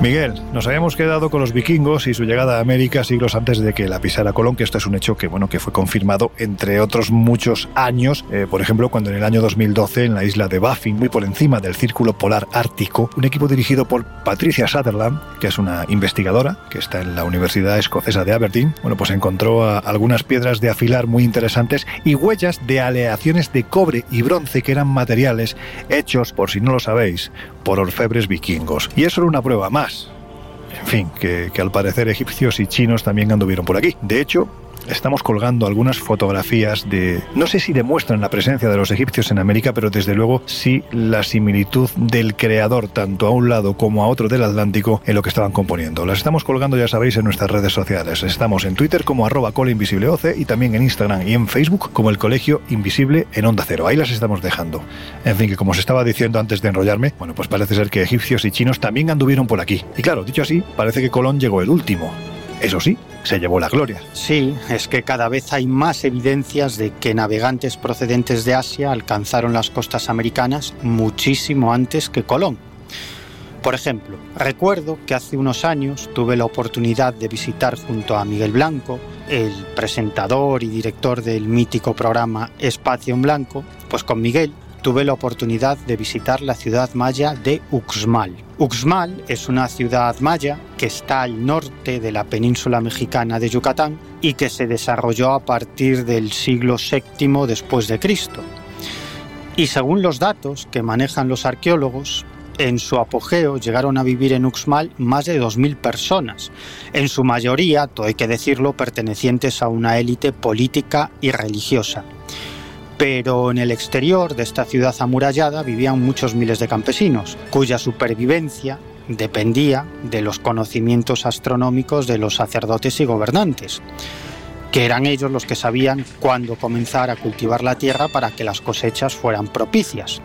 Miguel, nos habíamos quedado con los vikingos y su llegada a América siglos antes de que la pisara Colón, que esto es un hecho que, bueno, que fue confirmado entre otros muchos años, eh, por ejemplo, cuando en el año 2012 en la isla de Baffin, muy por encima del Círculo Polar Ártico, un equipo dirigido por Patricia Sutherland, que es una investigadora que está en la Universidad Escocesa de Aberdeen, bueno, pues encontró algunas piedras de afilar muy interesantes y huellas de aleaciones de cobre y bronce que eran materiales hechos, por si no lo sabéis, por orfebres vikingos. Y eso era una prueba en fin, que al parecer egipcios y chinos también anduvieron por aquí. De hecho, estamos colgando algunas fotografías de, no sé si demuestran la presencia de los egipcios en América, pero desde luego sí la similitud del creador tanto a un lado como a otro del Atlántico en lo que estaban componiendo. Las estamos colgando, ya sabéis, en nuestras redes sociales. Estamos en Twitter como arroba colinvisibleoce y también en Instagram y en Facebook como el Colegio Invisible en Onda Cero. Ahí las estamos dejando. En fin, que como os estaba diciendo antes de enrollarme, bueno, pues parece ser que egipcios y chinos también anduvieron por aquí. Y claro, dicho así, parece que Colón llegó el último. Eso sí, se llevó la gloria. Sí, es que cada vez hay más evidencias de que navegantes procedentes de Asia alcanzaron las costas americanas muchísimo antes que Colón. Por ejemplo, recuerdo que hace unos años tuve la oportunidad de visitar junto a Miguel Blanco, el presentador y director del mítico programa Espacio en Blanco, pues con Miguel tuve la oportunidad de visitar la ciudad maya de Uxmal. Uxmal es una ciudad maya que está al norte de la península mexicana de Yucatán y que se desarrolló a partir del siglo VII después de Cristo. Y según los datos que manejan los arqueólogos, en su apogeo llegaron a vivir en Uxmal más de 2.000 personas, en su mayoría, todo hay que decirlo, pertenecientes a una élite política y religiosa. Pero en el exterior de esta ciudad amurallada vivían muchos miles de campesinos, cuya supervivencia dependía de los conocimientos astronómicos de los sacerdotes y gobernantes, que eran ellos los que sabían cuándo comenzar a cultivar la tierra para que las cosechas fueran propicias.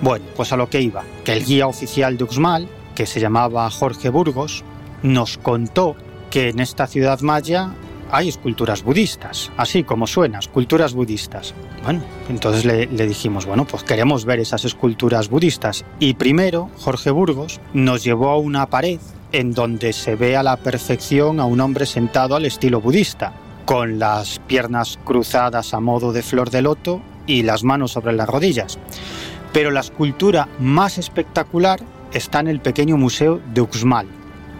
Bueno, pues a lo que iba, que el guía oficial de Uxmal, que se llamaba Jorge Burgos, nos contó que en esta ciudad maya hay esculturas budistas, así como suena, esculturas budistas. Bueno, entonces le, dijimos, bueno, pues queremos ver esas esculturas budistas. Y primero, Jorge Burgos nos llevó a una pared en donde se ve a la perfección a un hombre sentado al estilo budista, con las piernas cruzadas a modo de flor de loto y las manos sobre las rodillas. Pero la escultura más espectacular está en el pequeño museo de Uxmal,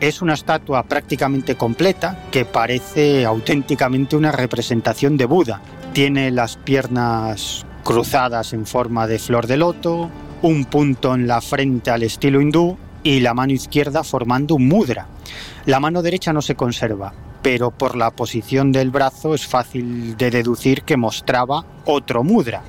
es una estatua prácticamente completa que parece auténticamente una representación de Buda. Tiene las piernas cruzadas en forma de flor de loto, un punto en la frente al estilo hindú y la mano izquierda formando un mudra. La mano derecha no se conserva, pero por la posición del brazo es fácil de deducir que mostraba otro mudra.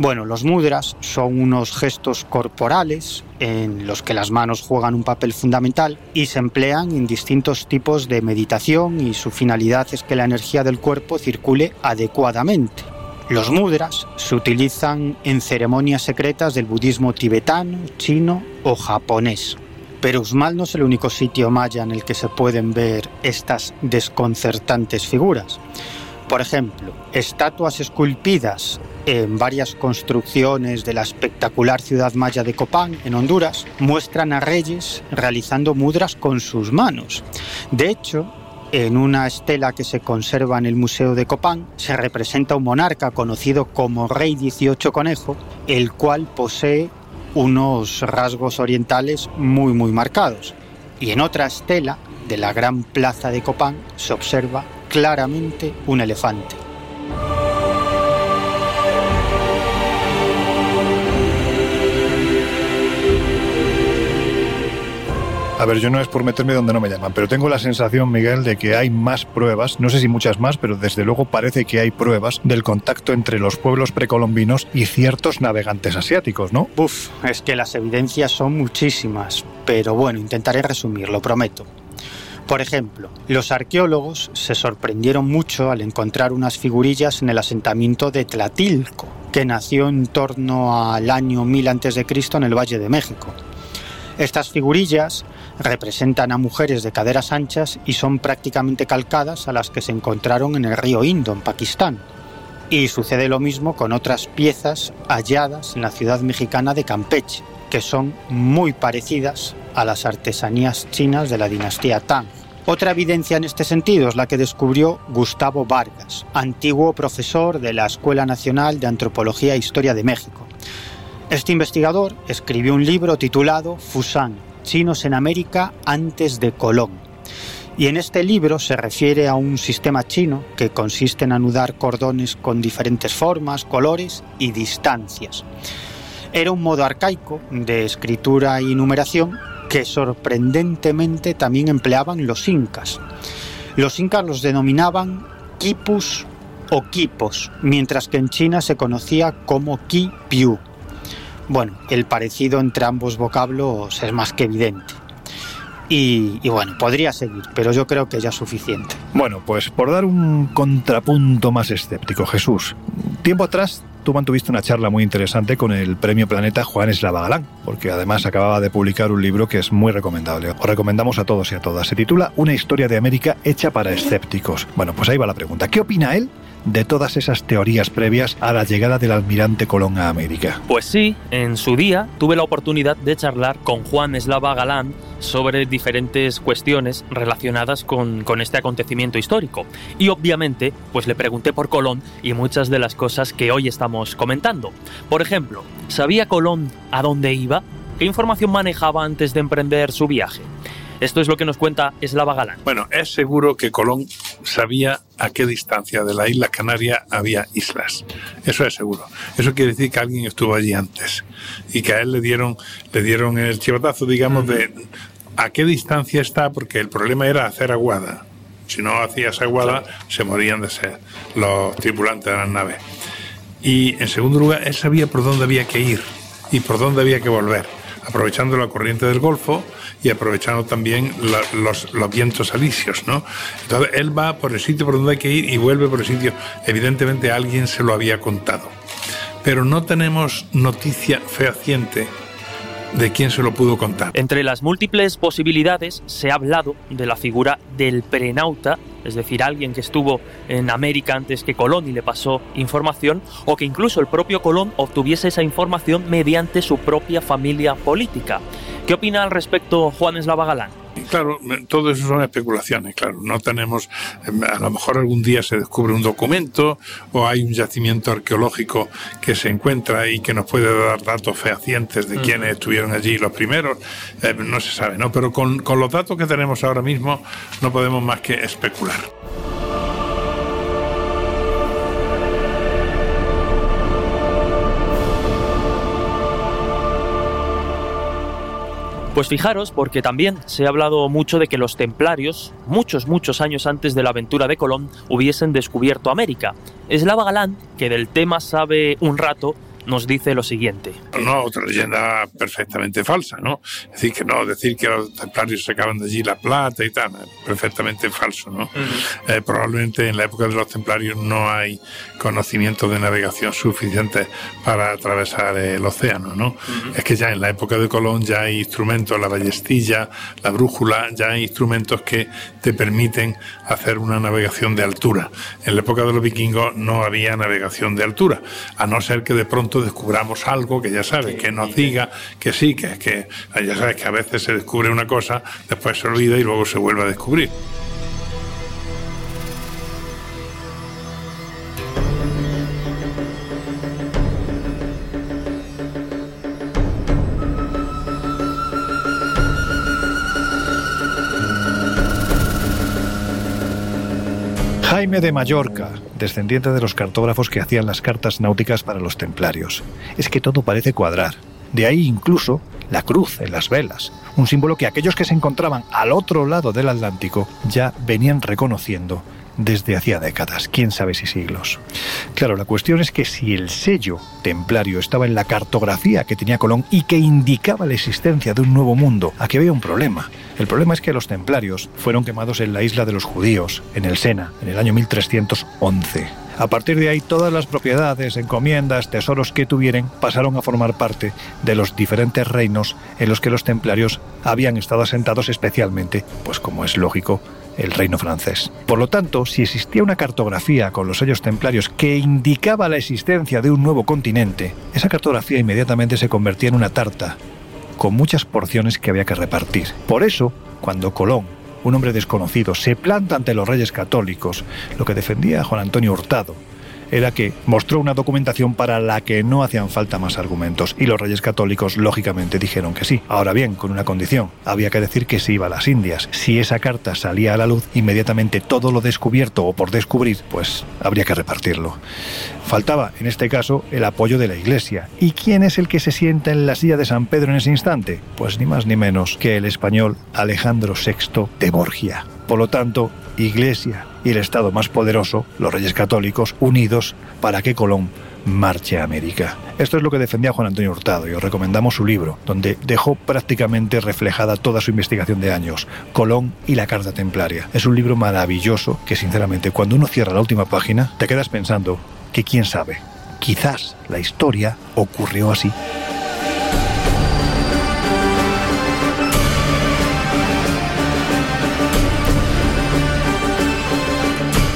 Bueno, los mudras son unos gestos corporales en los que las manos juegan un papel fundamental y se emplean en distintos tipos de meditación y su finalidad es que la energía del cuerpo circule adecuadamente. Los mudras se utilizan en ceremonias secretas del budismo tibetano, chino o japonés. Pero Usmal no es el único sitio maya en el que se pueden ver estas desconcertantes figuras. Por ejemplo, estatuas esculpidas en varias construcciones de la espectacular ciudad maya de Copán, en Honduras, muestran a reyes realizando mudras con sus manos. De hecho, en una estela que se conserva en el Museo de Copán se representa un monarca conocido como Rey 18 Conejo, el cual posee unos rasgos orientales muy muy marcados. Y en otra estela de la gran plaza de Copán se observa claramente un elefante. A ver, yo no es por meterme donde no me llaman, pero tengo la sensación, Miguel, de que hay más pruebas, no sé si muchas más, pero desde luego parece que hay pruebas del contacto entre los pueblos precolombinos y ciertos navegantes asiáticos, ¿no? Uf, es que las evidencias son muchísimas, pero bueno, intentaré resumir, lo prometo. Por ejemplo, los arqueólogos se sorprendieron mucho al encontrar unas figurillas en el asentamiento de Tlatilco, que nació en torno al año 1000 a.C. en el Valle de México. Estas figurillas representan a mujeres de caderas anchas y son prácticamente calcadas a las que se encontraron en el río Indo, en Pakistán. Y sucede lo mismo con otras piezas halladas en la ciudad mexicana de Campeche, que son muy parecidas a las artesanías chinas de la dinastía Tang. Otra evidencia en este sentido es la que descubrió Gustavo Vargas, antiguo profesor de la Escuela Nacional de Antropología e Historia de México. Este investigador escribió un libro titulado Fusan, Chinos en América antes de Colón. Y en este libro se refiere a un sistema chino que consiste en anudar cordones con diferentes formas, colores y distancias. Era un modo arcaico de escritura y numeración que sorprendentemente también empleaban los incas. Los incas los denominaban quipus o quipos, mientras que en China se conocía como qipiu. Bueno, el parecido entre ambos vocablos es más que evidente. Y, bueno, podría seguir, pero yo creo que ya es suficiente. Bueno, pues por dar un contrapunto más escéptico, Jesús. Tiempo atrás tú mantuviste una charla muy interesante con el Premio Planeta Juan Eslava porque además acababa de publicar un libro que es muy recomendable. Os recomendamos a todos y a todas. Se titula Una historia de América hecha para escépticos. Bueno, pues ahí va la pregunta. ¿Qué opina él de todas esas teorías previas a la llegada del almirante Colón a América? Pues sí, en su día tuve la oportunidad de charlar con Juan Eslava Galán sobre diferentes cuestiones relacionadas con, con, este acontecimiento histórico. Y obviamente, pues le pregunté por Colón y muchas de las cosas que hoy estamos comentando. Por ejemplo, ¿sabía Colón a dónde iba? ¿Qué información manejaba antes de emprender su viaje? Esto es lo que nos cuenta Eslava Galán. Bueno, es seguro que Colón sabía a qué distancia de la isla Canaria había islas. Eso es seguro. Eso quiere decir que alguien estuvo allí antes y que a él le dieron, le dieron el chivatazo, digamos, de a qué distancia está, porque el problema era hacer aguada. Si no hacías aguada, se morían de sed los tripulantes de las naves. Y en segundo lugar, él sabía por dónde había que ir y por dónde había que volver, aprovechando la corriente del Golfo y aprovechando también los, los, vientos alisios, ¿no? Entonces él va por el sitio por donde hay que ir y vuelve por el sitio. Evidentemente alguien se lo había contado. Pero no tenemos noticia fehaciente de quién se lo pudo contar. Entre las múltiples posibilidades se ha hablado de la figura del prenauta, es decir, alguien que estuvo en América antes que Colón y le pasó información, o que incluso el propio Colón obtuviese esa información mediante su propia familia política. ¿Qué opina al respecto Juan Eslava Galán? Claro, todo eso son especulaciones, claro. No tenemos, em, a lo mejor algún día se descubre un documento o hay un yacimiento arqueológico que se encuentra y que nos puede dar datos fehacientes de quiénes estuvieron allí los primeros. Em, no se sabe, ¿no? Pero con, con los datos que tenemos ahora mismo no podemos más que especular. Pues fijaros, porque también se ha hablado mucho de que los templarios, muchos, muchos años antes de la aventura de Colón, hubiesen descubierto América. Eslava Galán, que del tema sabe un rato, nos dice lo siguiente. No, otra leyenda perfectamente falsa, ¿no? Es decir, que no, decir que los templarios sacaban de allí la plata y tal, perfectamente falso, ¿no? Eh, probablemente en la época de los templarios no hay conocimiento de navegación suficiente para atravesar el océano, ¿no? Es que ya en la época de Colón ya hay instrumentos, la ballestilla, la brújula, ya hay instrumentos que te permiten hacer una navegación de altura. En la época de los vikingos no había navegación de altura, a no ser que de pronto descubramos algo que ya sabes, que nos diga que sí, que, que ya sabes que a veces se descubre una cosa, después se olvida y luego se vuelve a descubrir. De Mallorca, descendiente de los cartógrafos que hacían las cartas náuticas para los templarios. Es que todo parece cuadrar. De ahí incluso la cruz en las velas, un símbolo que aquellos que se encontraban al otro lado del Atlántico ya venían reconociendo desde hacía décadas, quién sabe si siglos. Claro, la cuestión es que si el sello templario estaba en la cartografía que tenía Colón y que indicaba la existencia de un nuevo mundo, aquí había un problema. El problema es que los templarios fueron quemados en la isla de los judíos, en el Sena, en el año 1311. A partir de ahí, todas las propiedades, encomiendas, tesoros que tuvieran pasaron a formar parte de los diferentes reinos en los que los templarios habían estado asentados especialmente, pues como es lógico, el reino francés. Por lo tanto, si existía una cartografía con los sellos templarios que indicaba la existencia de un nuevo continente, esa cartografía inmediatamente se convertía en una tarta con muchas porciones que había que repartir. Por eso, cuando Colón, un hombre desconocido, se planta ante los reyes católicos, lo que defendía Juan Antonio Hurtado, era que mostró una documentación para la que no hacían falta más argumentos y los reyes católicos lógicamente dijeron que sí. Ahora bien, con una condición, había que decir que se iba a las Indias. Si esa carta salía a la luz, inmediatamente todo lo descubierto o por descubrir, pues habría que repartirlo. Faltaba, en este caso, el apoyo de la Iglesia. ¿Y quién es el que se sienta en la silla de San Pedro en ese instante? Pues ni más ni menos que el español Alejandro VI de Borgia. Por lo tanto, Iglesia y el Estado más poderoso, los reyes católicos, unidos para que Colón marche a América. Esto es lo que defendía Juan Antonio Hurtado y os recomendamos su libro, donde dejó prácticamente reflejada toda su investigación de años, Colón y la Carta Templaria. Es un libro maravilloso que sinceramente cuando uno cierra la última página te quedas pensando que quién sabe, quizás la historia ocurrió así.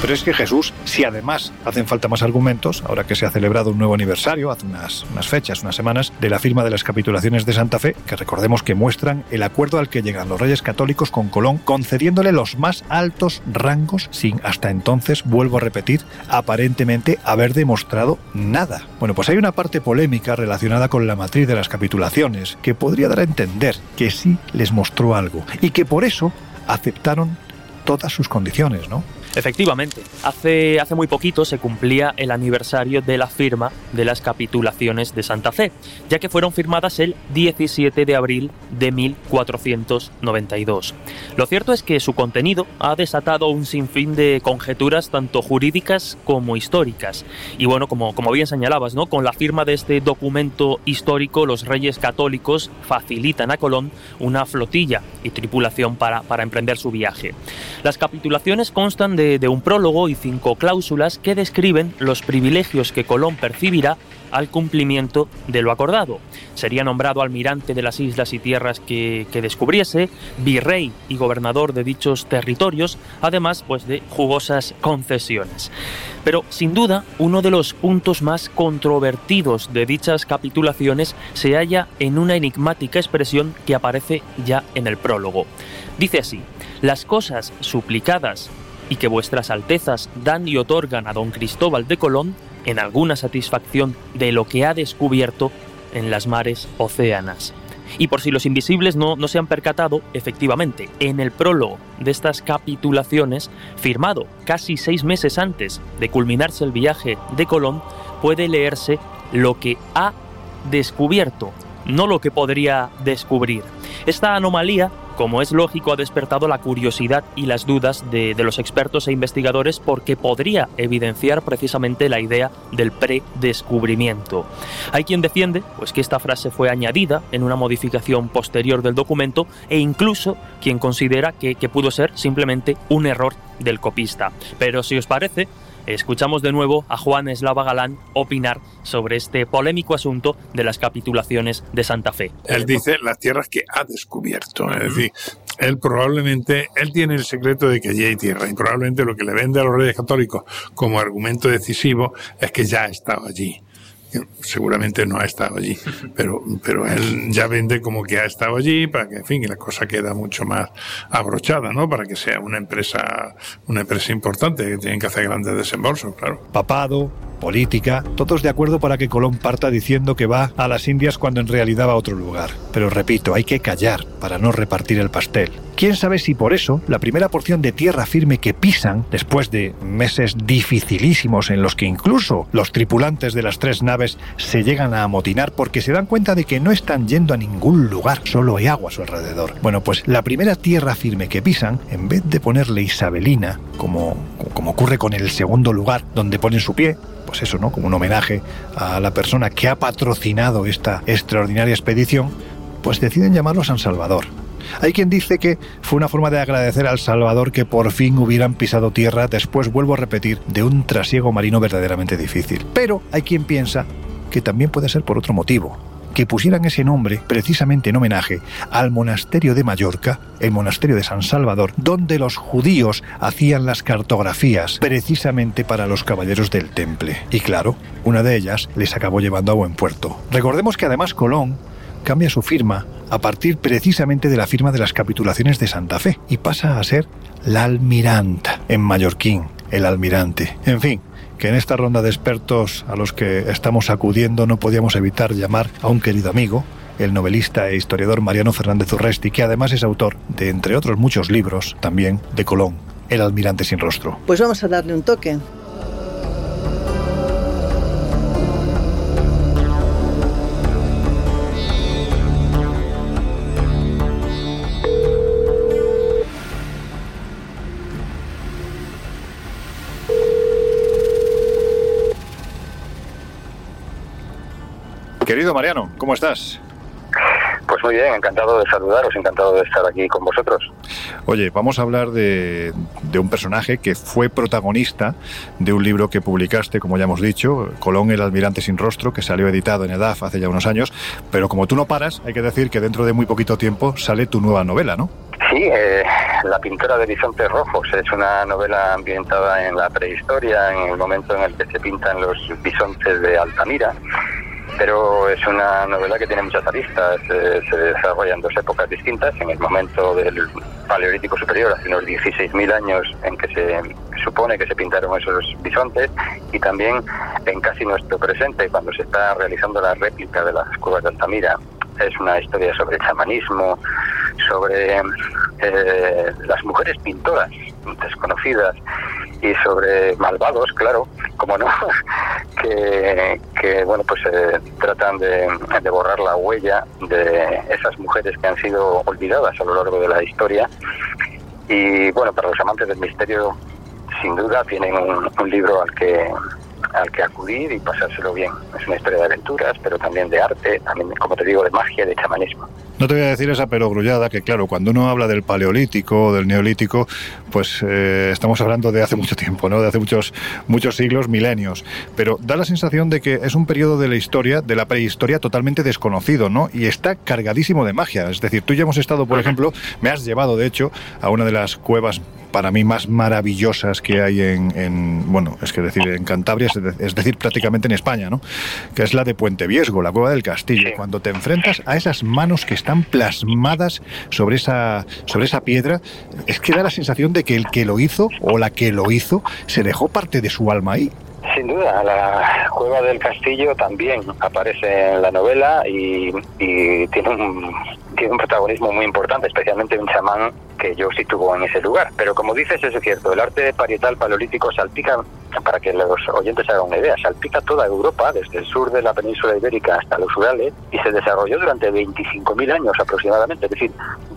Pero es que Jesús, si además hacen falta más argumentos, ahora que se ha celebrado un nuevo aniversario, hace unas, unas fechas, unas semanas, de la firma de las capitulaciones de Santa Fe, que recordemos que muestran el acuerdo al que llegan los reyes católicos con Colón, concediéndole los más altos rangos sin hasta entonces, vuelvo a repetir, aparentemente haber demostrado nada. Bueno, pues hay una parte polémica relacionada con la matriz de las capitulaciones que podría dar a entender que sí les mostró algo y que por eso aceptaron todas sus condiciones, ¿no? Efectivamente, hace, hace muy poquito se cumplía el aniversario de la firma de las capitulaciones de Santa Fe, ya que fueron firmadas el 17 de abril de 1492. Lo cierto es que su contenido ha desatado un sinfín de conjeturas tanto jurídicas como históricas. Y bueno, como, como bien señalabas, ¿no? con la firma de este documento histórico, los reyes católicos facilitan a Colón una flotilla y tripulación para, para emprender su viaje. Las capitulaciones constan de de, un prólogo y cinco cláusulas que describen los privilegios que Colón percibirá al cumplimiento de lo acordado. Sería nombrado almirante de las islas y tierras que, descubriese, virrey y gobernador de dichos territorios, además pues, de jugosas concesiones. Pero sin duda, uno de los puntos más controvertidos de dichas capitulaciones se halla en una enigmática expresión que aparece ya en el prólogo. Dice así, las cosas suplicadas y que vuestras altezas dan y otorgan a don Cristóbal de Colón en alguna satisfacción de lo que ha descubierto en las mares océanas. Y por si los invisibles no, no se han percatado, efectivamente, en el prólogo de estas capitulaciones, firmado casi seis meses antes de culminarse el viaje de Colón, puede leerse lo que ha descubierto, no lo que podría descubrir. Esta anomalía como es lógico, ha despertado la curiosidad y las dudas de, los expertos e investigadores porque podría evidenciar precisamente la idea del predescubrimiento. Hay quien defiende pues, que esta frase fue añadida en una modificación posterior del documento e incluso quien considera que, que pudo ser simplemente un error del copista. Pero si os parece, escuchamos de nuevo a Juan Eslava Galán opinar sobre este polémico asunto de las capitulaciones de Santa Fe. Él dice las tierras que ha descubierto, es decir, él probablemente, él tiene el secreto de que allí hay tierra y probablemente lo que le vende a los reyes católicos como argumento decisivo es que ya ha estado allí seguramente no ha estado allí, pero, pero él ya vende como que ha estado allí para que, en fin, la cosa queda mucho más abrochada, ¿no? Para que sea una empresa, una empresa importante que tienen que hacer grandes desembolsos, claro. Papado, política, todos de acuerdo para que Colón parta diciendo que va a las Indias cuando en realidad va a otro lugar. Pero repito, hay que callar para no repartir el pastel. Quién sabe si por eso la primera porción de tierra firme que pisan, después de meses dificilísimos en los que incluso los tripulantes de las tres naves se llegan a amotinar porque se dan cuenta de que no están yendo a ningún lugar, solo hay agua a su alrededor. Bueno, pues la primera tierra firme que pisan, en vez de ponerle Isabelina, como, como ocurre con el segundo lugar donde ponen su pie, pues eso, ¿no? Como un homenaje a la persona que ha patrocinado esta extraordinaria expedición, pues deciden llamarlo San Salvador. Hay quien dice que fue una forma de agradecer al Salvador que por fin hubieran pisado tierra después, vuelvo a repetir, de un trasiego marino verdaderamente difícil. Pero hay quien piensa que también puede ser por otro motivo, que pusieran ese nombre precisamente en homenaje al monasterio de Mallorca, el monasterio de San Salvador, donde los judíos hacían las cartografías precisamente para los caballeros del temple. Y claro, una de ellas les acabó llevando a buen puerto. Recordemos que además Colón cambia su firma a partir precisamente de la firma de las capitulaciones de Santa Fe y pasa a ser la almiranta en mallorquín, el almirante. En fin, que en esta ronda de expertos a los que estamos acudiendo no podíamos evitar llamar a un querido amigo, el novelista e historiador Mariano Fernández Urresti, que además es autor de, entre otros muchos libros, también de Colón, El almirante sin rostro. Pues vamos a darle un toque. Querido Mariano, ¿cómo estás? Pues muy bien, encantado de saludaros, encantado de estar aquí con vosotros. Oye, vamos a hablar de, un personaje que fue protagonista de un libro que publicaste, como ya hemos dicho, Colón el almirante sin rostro, que salió editado en EDAF hace ya unos años, pero como tú no paras, hay que decir que dentro de muy poquito tiempo sale tu nueva novela, ¿no? Sí, eh, La pintora de horizontes rojos es una novela ambientada en la prehistoria, en el momento en el que se pintan los bisontes de Altamira pero es una novela que tiene muchas aristas, eh, se desarrolla en dos épocas distintas, en el momento del Paleolítico Superior, hace unos 16.000 años en que se supone que se pintaron esos bisontes, y también en casi nuestro presente, cuando se está realizando la réplica de las cuevas de Altamira es una historia sobre chamanismo, sobre eh, las mujeres pintoras desconocidas y sobre malvados, claro, como no, que, bueno, pues eh, tratan de, de, borrar la huella de esas mujeres que han sido olvidadas a lo largo de la historia. Y bueno, para los amantes del misterio, sin duda tienen un libro al que al que acudir y pasárselo bien. Es una historia de aventuras, pero también de arte, también, como te digo, de magia, de chamanismo. No te voy a decir esa perogrullada que, claro, cuando uno habla del paleolítico o del neolítico, pues eh, estamos hablando de hace mucho tiempo, ¿no? De hace muchos, muchos siglos, milenios. Pero da la sensación de que es un periodo de la historia, de la prehistoria, totalmente desconocido, ¿no? Y está cargadísimo de magia. Es decir, tú ya hemos estado, por ejemplo, me has llevado, de hecho, a una de las cuevas para mí más maravillosas que hay en, bueno, es que decir, en Cantabria, es decir, prácticamente en España, ¿no? Que es la de Puente Viesgo, la cueva del castillo. Cuando te enfrentas a esas manos que están plasmadas sobre esa, sobre esa piedra, es que da la sensación de que el que lo hizo o la que lo hizo se dejó parte de su alma ahí. Sin duda, la cueva del castillo también aparece en la novela y, y tiene un tiene un protagonismo muy importante, especialmente un chamán que yo sí tuvo en ese lugar. Pero como dices, eso es cierto, el arte parietal paleolítico salpica, para que los oyentes hagan una idea, salpica toda Europa, desde el sur de la península ibérica hasta los Urales, y se desarrolló durante 25.000 años aproximadamente, es decir,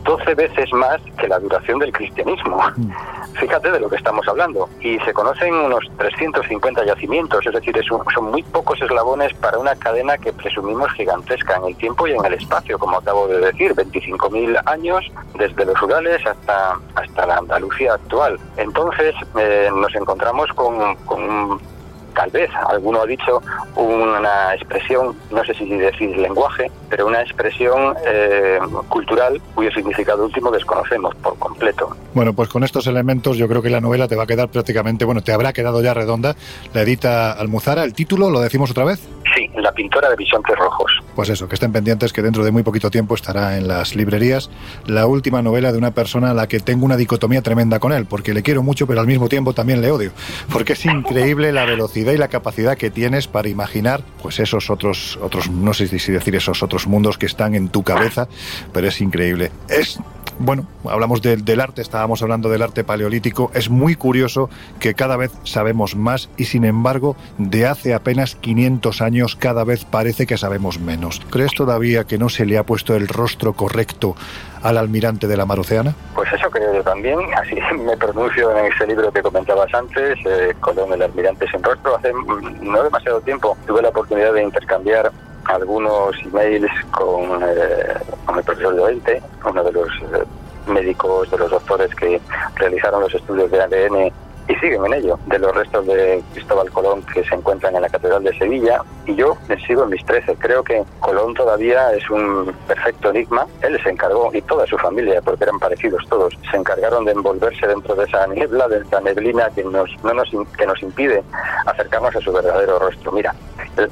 12 veces más que la duración del cristianismo. Mm. Fíjate de lo que estamos hablando. Y se conocen unos 350 yacimientos, es decir, son muy pocos eslabones para una cadena que presumimos gigantesca en el tiempo y en el espacio, como acabo de decir 25.000 años desde los Urales hasta, hasta la Andalucía actual. Entonces eh, nos encontramos con, con tal vez, alguno ha dicho, una expresión, no sé si decir lenguaje, pero una expresión eh, cultural cuyo significado último desconocemos por completo. Bueno, pues con estos elementos yo creo que la novela te va a quedar prácticamente, bueno, te habrá quedado ya redonda. La edita Almuzara, el título, ¿lo decimos otra vez? Sí, La pintora de bisontes rojos. Pues eso, que estén pendientes que dentro de muy poquito tiempo estará en las librerías la última novela de una persona a la que tengo una dicotomía tremenda con él, porque le quiero mucho, pero al mismo tiempo también le odio, porque es increíble la velocidad y la capacidad que tienes para imaginar pues esos otros otros no sé si decir esos otros mundos que están en tu cabeza, pero es increíble. Es bueno, hablamos del arte, estábamos hablando del arte paleolítico. Es muy curioso que cada vez sabemos más y sin embargo, de hace apenas 500 años cada vez parece que sabemos menos. ¿Crees todavía que no se le ha puesto el rostro correcto al almirante de la mar Oceana? Pues eso creo yo también, así me pronuncio en ese libro que comentabas antes, eh, Colón el almirante sin rostro. Hace no demasiado tiempo tuve la oportunidad de intercambiar algunos emails con, eh, con el profesor Llorente, uno de los eh, médicos, de los doctores que realizaron los estudios de ADN y siguen en ello, de los restos de Cristóbal Colón que se encuentran en la Catedral de Sevilla. Y yo me sigo en mis trece. Creo que Colón todavía es un perfecto enigma. Él se encargó, y toda su familia, porque eran parecidos todos, se encargaron de envolverse dentro de esa niebla, de esa neblina que nos, no nos, que nos impide acercarnos a su verdadero rostro. Mira,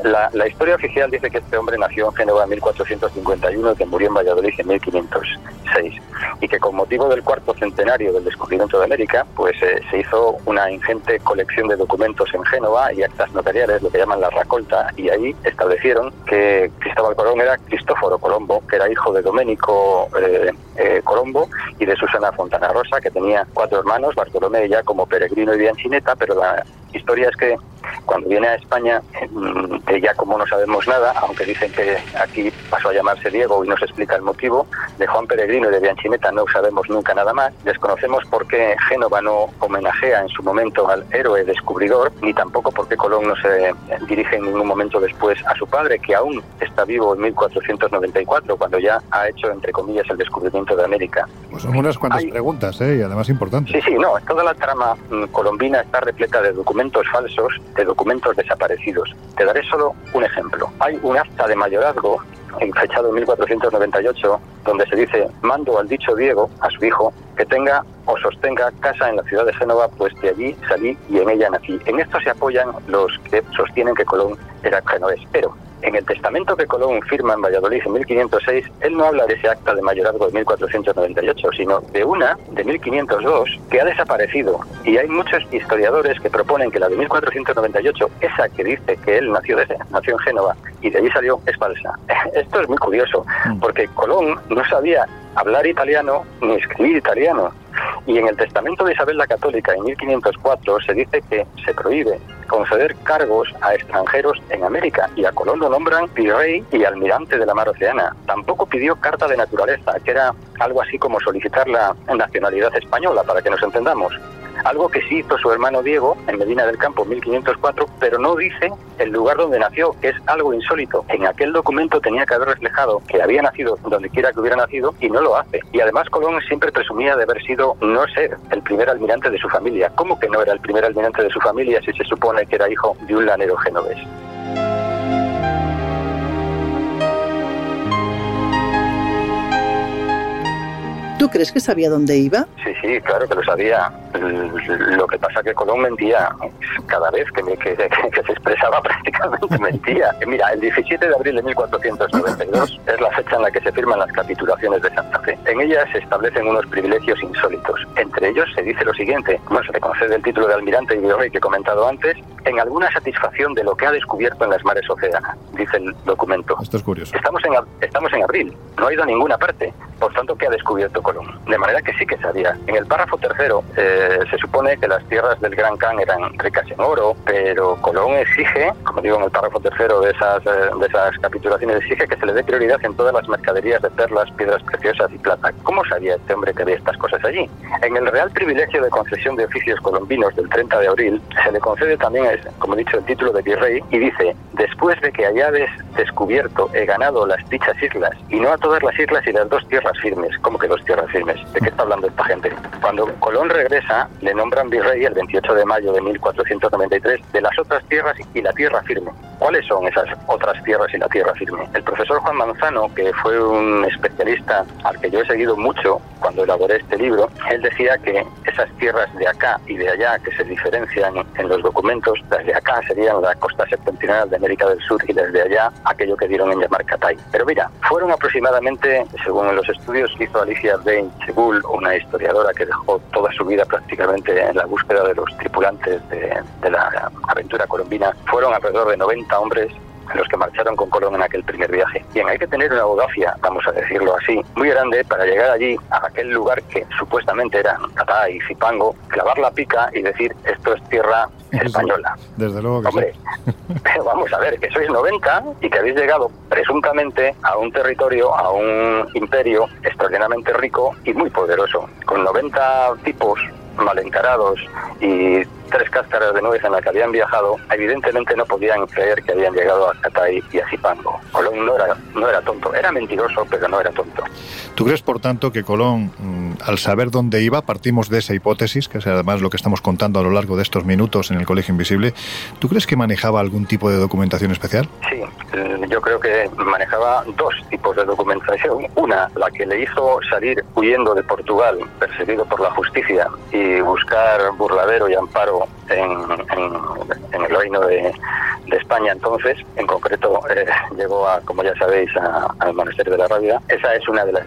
la, la, historia oficial dice que este hombre nació en Génova en 1451 y que murió en Valladolid en 1506 y que con motivo del cuarto centenario del descubrimiento de América pues eh, se hizo una ingente colección de documentos en Génova y actas notariales, lo que llaman la racolta, y ahí establecieron que Cristóbal Colón era Cristóforo Colombo, que era hijo de Doménico eh, eh, Colombo y de Susana Fontana Rosa, que tenía cuatro hermanos, Bartolomé ya como peregrino y Bianchineta, pero la historia es que cuando viene a España, mm, ya como no sabemos nada, aunque dicen que aquí pasó a llamarse Diego y no se explica el motivo, de Juan Peregrino y de Bianchineta no sabemos nunca nada más. Desconocemos por qué Génova no homenajea en su momento al héroe descubridor, ni tampoco por qué Colón no se dirige en ningún momento después a su padre, que aún está vivo en 1494, cuando ya ha hecho, entre comillas, el descubrimiento de América. Pues son unas cuantas preguntas, ¿eh? y además importantes. Sí, sí, no, toda la trama mm, colombina está repleta de documentos falsos, de documentos desaparecidos. Te daré solo un ejemplo. Hay un acta de mayorazgo en 1498, donde se dice, mando al dicho Diego, a su hijo, que tenga o sostenga casa en la ciudad de Génova, pues de allí salí y en ella nací. En esto se apoyan los que sostienen que Colón era genovés. Pero En el testamento que Colón firma en Valladolid en 1506, él no habla de ese acta de mayorazgo de 1498, sino de una de 1502 que ha desaparecido. Y hay muchos historiadores que proponen que la de 1498, esa que dice que él nació, de, nació en Génova y de allí salió, es falsa. Esto es muy curioso, mm. porque Colón no sabía hablar italiano ni escribir italiano. Y en el testamento de Isabel la Católica en 1504 se dice que se prohíbe conceder cargos a extranjeros en América y a Colón lo nombran virrey y almirante de la mar Oceana. Tampoco pidió carta de naturaleza, que era algo así como solicitar la nacionalidad española, para que nos entendamos algo que sí hizo su hermano Diego en Medina del Campo en 1504, pero no dice el lugar donde nació, que es algo insólito. En aquel documento tenía que haber reflejado que había nacido donde quiera que hubiera nacido y no lo hace. Y además Colón siempre presumía de haber sido no ser el primer almirante de su familia. ¿Cómo que no era el primer almirante de su familia si se supone que era hijo de un lanero genovés? ¿Tú crees que sabía dónde iba? Sí, sí, claro que lo sabía. Lo que pasa es que Colón mentía cada vez que, que, se expresaba prácticamente mentía. Mira, el 17 de abril de 1492 es la fecha en la que se firman las capitulaciones de Santa Fe. En ellas se establecen unos privilegios insólitos. Entre ellos se dice lo siguiente, no se le concede el título de almirante y virrey que he comentado antes, en alguna satisfacción de lo que ha descubierto en las mares océanas, dice el documento. Esto es curioso. Estamos en, estamos en abril, no ha ido a ninguna parte. Por tanto, ¿qué ha descubierto Colón? De manera que sí que sabía. En el párrafo tercero eh, se supone que las tierras del Gran Khan eran ricas en oro, pero Colón exige, como digo en el párrafo tercero de esas, eh, de esas capitulaciones, exige que se le dé prioridad en todas las mercaderías de perlas, piedras preciosas y plata. ¿Cómo sabía este hombre que había estas cosas allí? En el Real Privilegio de Concesión de Oficios Colombinos del 30 de abril se le concede también, como he dicho, el título de virrey y dice, después de que hayades descubierto, he ganado las dichas islas, y no a todas las islas y las dos tierras firmes. ¿Cómo que dos tierras firmes? ¿De qué está hablando esta gente? Cuando Colón regresa, le nombran virrey el 28 de mayo de 1493 de las otras tierras y la tierra firme. ¿Cuáles son esas otras tierras y la tierra firme? El profesor Juan Manzano, que fue un especialista al que yo he seguido mucho cuando elaboré este libro, él decía que esas tierras de acá y de allá que se diferencian en los documentos, las de acá serían la costa septentrional de América del Sur y las de allá aquello que dieron en llamar Catay. Pero mira, fueron aproximadamente, según los estudios que hizo Alicia Bain Chebul, una historiadora que dejó toda su vida prácticamente en la búsqueda de los tripulantes de, de la aventura colombina, fueron alrededor de 90 hombres los que marcharon con Colón en aquel primer viaje. Bien, hay que tener una audacia, vamos a decirlo así, muy grande para llegar allí, a aquel lugar que supuestamente era Catá y Zipango, clavar la pica y decir esto es tierra española. Desde luego que Hombre, pero vamos a ver, que sois 90 y que habéis llegado presuntamente a un territorio, a un imperio extraordinariamente rico y muy poderoso, con 90 tipos mal encarados y tres cáscaras de nubes en las que habían viajado, evidentemente no podían creer que habían llegado a Catay y a Zipango. Colón no era, no era tonto, era mentiroso, pero no era tonto. ¿Tú crees, por tanto, que Colón, mm, al saber dónde iba, partimos de esa hipótesis, que es además lo que estamos contando a lo largo de estos minutos en el Colegio Invisible, ¿tú crees que manejaba algún tipo de documentación especial? Sí, mm, yo creo que manejaba dos tipos de documentación. Una, la que le hizo salir huyendo de Portugal, perseguido por la justicia, y buscar burladero y amparo en, el reino de, España entonces, en concreto eh, llegó a, como ya sabéis, al monasterio de la Rábida. Esa es una de las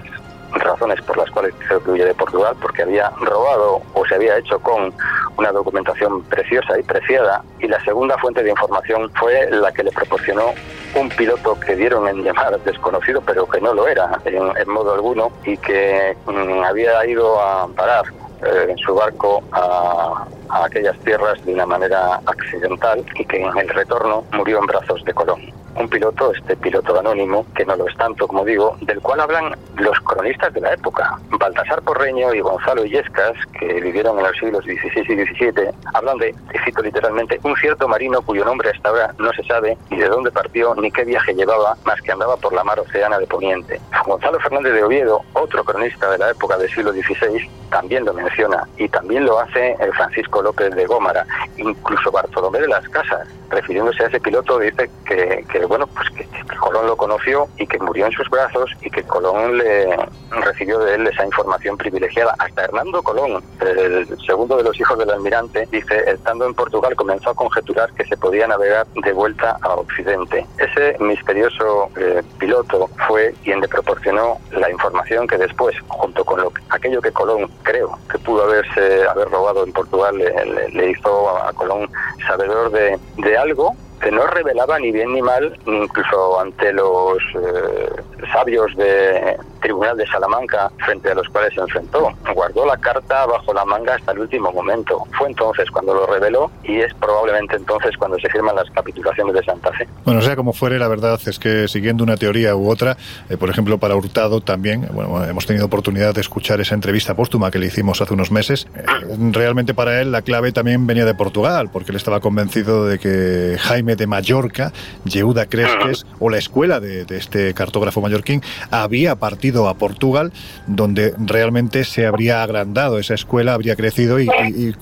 razones por las cuales se huye de Portugal, porque había robado o se había hecho con una documentación preciosa y preciada. Y la segunda fuente de información fue la que le proporcionó un piloto que dieron en llamar desconocido, pero que no lo era en, modo alguno, y que mm, había ido a parar eh, en su barco a, a, aquellas tierras de una manera accidental y que en el retorno murió en brazos de Colón un piloto, este piloto anónimo, que no lo es tanto, como digo, del cual hablan los cronistas de la época. Baltasar Porreño y Gonzalo Illescas, que vivieron en los siglos XVI y XVII, hablan de, cito literalmente, un cierto marino cuyo nombre hasta ahora no se sabe ni de dónde partió ni qué viaje llevaba, más que andaba por la mar oceana de Poniente. Gonzalo Fernández de Oviedo, otro cronista de la época del siglo XVI, también lo menciona y también lo hace el Francisco López de Gómara, incluso Bartolomé de las Casas, refiriéndose a ese piloto, dice que, que bueno, pues que, Colón lo conoció y que murió en sus brazos y que Colón le recibió de él esa información privilegiada. Hasta Hernando Colón, el segundo de los hijos del almirante, dice, estando en Portugal comenzó a conjeturar que se podía navegar de vuelta a Occidente. Ese misterioso eh, piloto fue quien le proporcionó la información que después, junto con lo, aquello que Colón creo que pudo haberse haber robado en Portugal, le, hizo a Colón sabedor de, de algo que no revelaba ni bien ni mal, incluso ante los eh, sabios de Tribunal de Salamanca, frente a los cuales se enfrentó. Guardó la carta bajo la manga hasta el último momento. Fue entonces cuando lo reveló y es probablemente entonces cuando se firman las capitulaciones de Santa Fe. Bueno, sea como fuere, la verdad es que siguiendo una teoría u otra, eh, por ejemplo, para Hurtado también, bueno, hemos tenido oportunidad de escuchar esa entrevista póstuma que le hicimos hace unos meses. Eh, realmente para él la clave también venía de Portugal, porque él estaba convencido de que Jaime de Mallorca, Yehuda Cresques, o la escuela de, este cartógrafo mallorquín, había partido a Portugal, donde realmente se habría agrandado esa escuela, habría crecido y,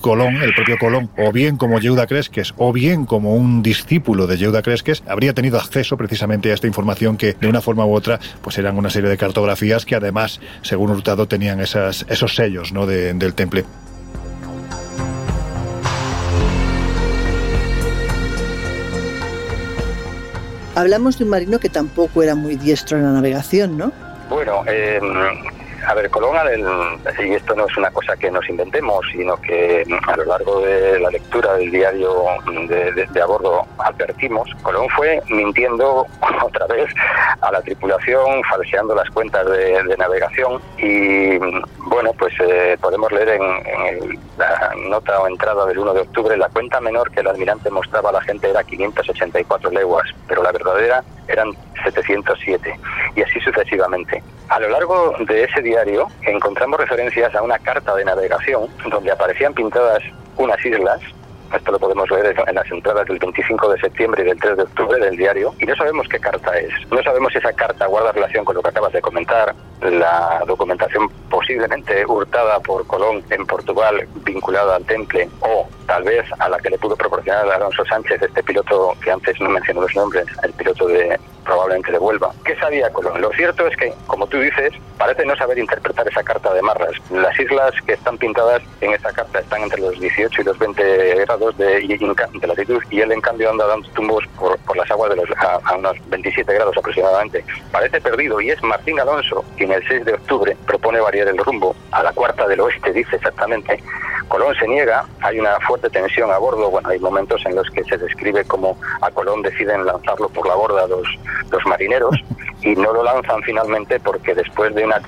Colón, el propio Colón, o bien como Yehuda Cresques, o bien como un discípulo de Yehuda Cresques, habría tenido acceso precisamente a esta información que de una forma u otra pues eran una serie de cartografías que además, según Hurtado, tenían esas, esos sellos ¿no? del temple. Hablamos de un marino que tampoco era muy diestro en la navegación, ¿no? Bueno, eh, a ver, Colón, y esto no es una cosa que nos inventemos, sino que a lo largo de la lectura del diario de, a bordo advertimos, Colón fue mintiendo otra vez a la tripulación, falseando las cuentas de, navegación y bueno, pues eh, podemos leer en, la nota o entrada del 1 de octubre la cuenta menor que el almirante mostraba a la gente era 584 leguas, pero la verdadera eran 707 y así sucesivamente. A lo largo de ese diario encontramos referencias a una carta de navegación donde aparecían pintadas unas islas esto lo podemos ver en las entradas del 25 de septiembre y del 3 de octubre del diario. Y no sabemos qué carta es. No sabemos si esa carta guarda relación con lo que acabas de comentar, la documentación posiblemente hurtada por Colón en Portugal vinculada al temple o tal vez a la que le pudo proporcionar Alonso Sánchez, este piloto que antes no mencionó los nombres, el piloto de probablemente de Huelva. ¿Qué sabía Colón? Lo cierto es que, como tú dices, parece no saber interpretar esa carta de Marras. Las islas que están pintadas en esa carta están entre los 18 y los 20 grados de, de latitud y él en cambio anda dando tumbos por, por las aguas de los, a, unos 27 grados aproximadamente. Parece perdido y es Martín Alonso quien el 6 de octubre propone variar el rumbo a la cuarta del oeste, dice exactamente. Colón se niega, hay una fuerte tensión a bordo, bueno, hay momentos en los que se describe como a Colón deciden lanzarlo por la borda los, los marineros y no lo lanzan finalmente porque después de una,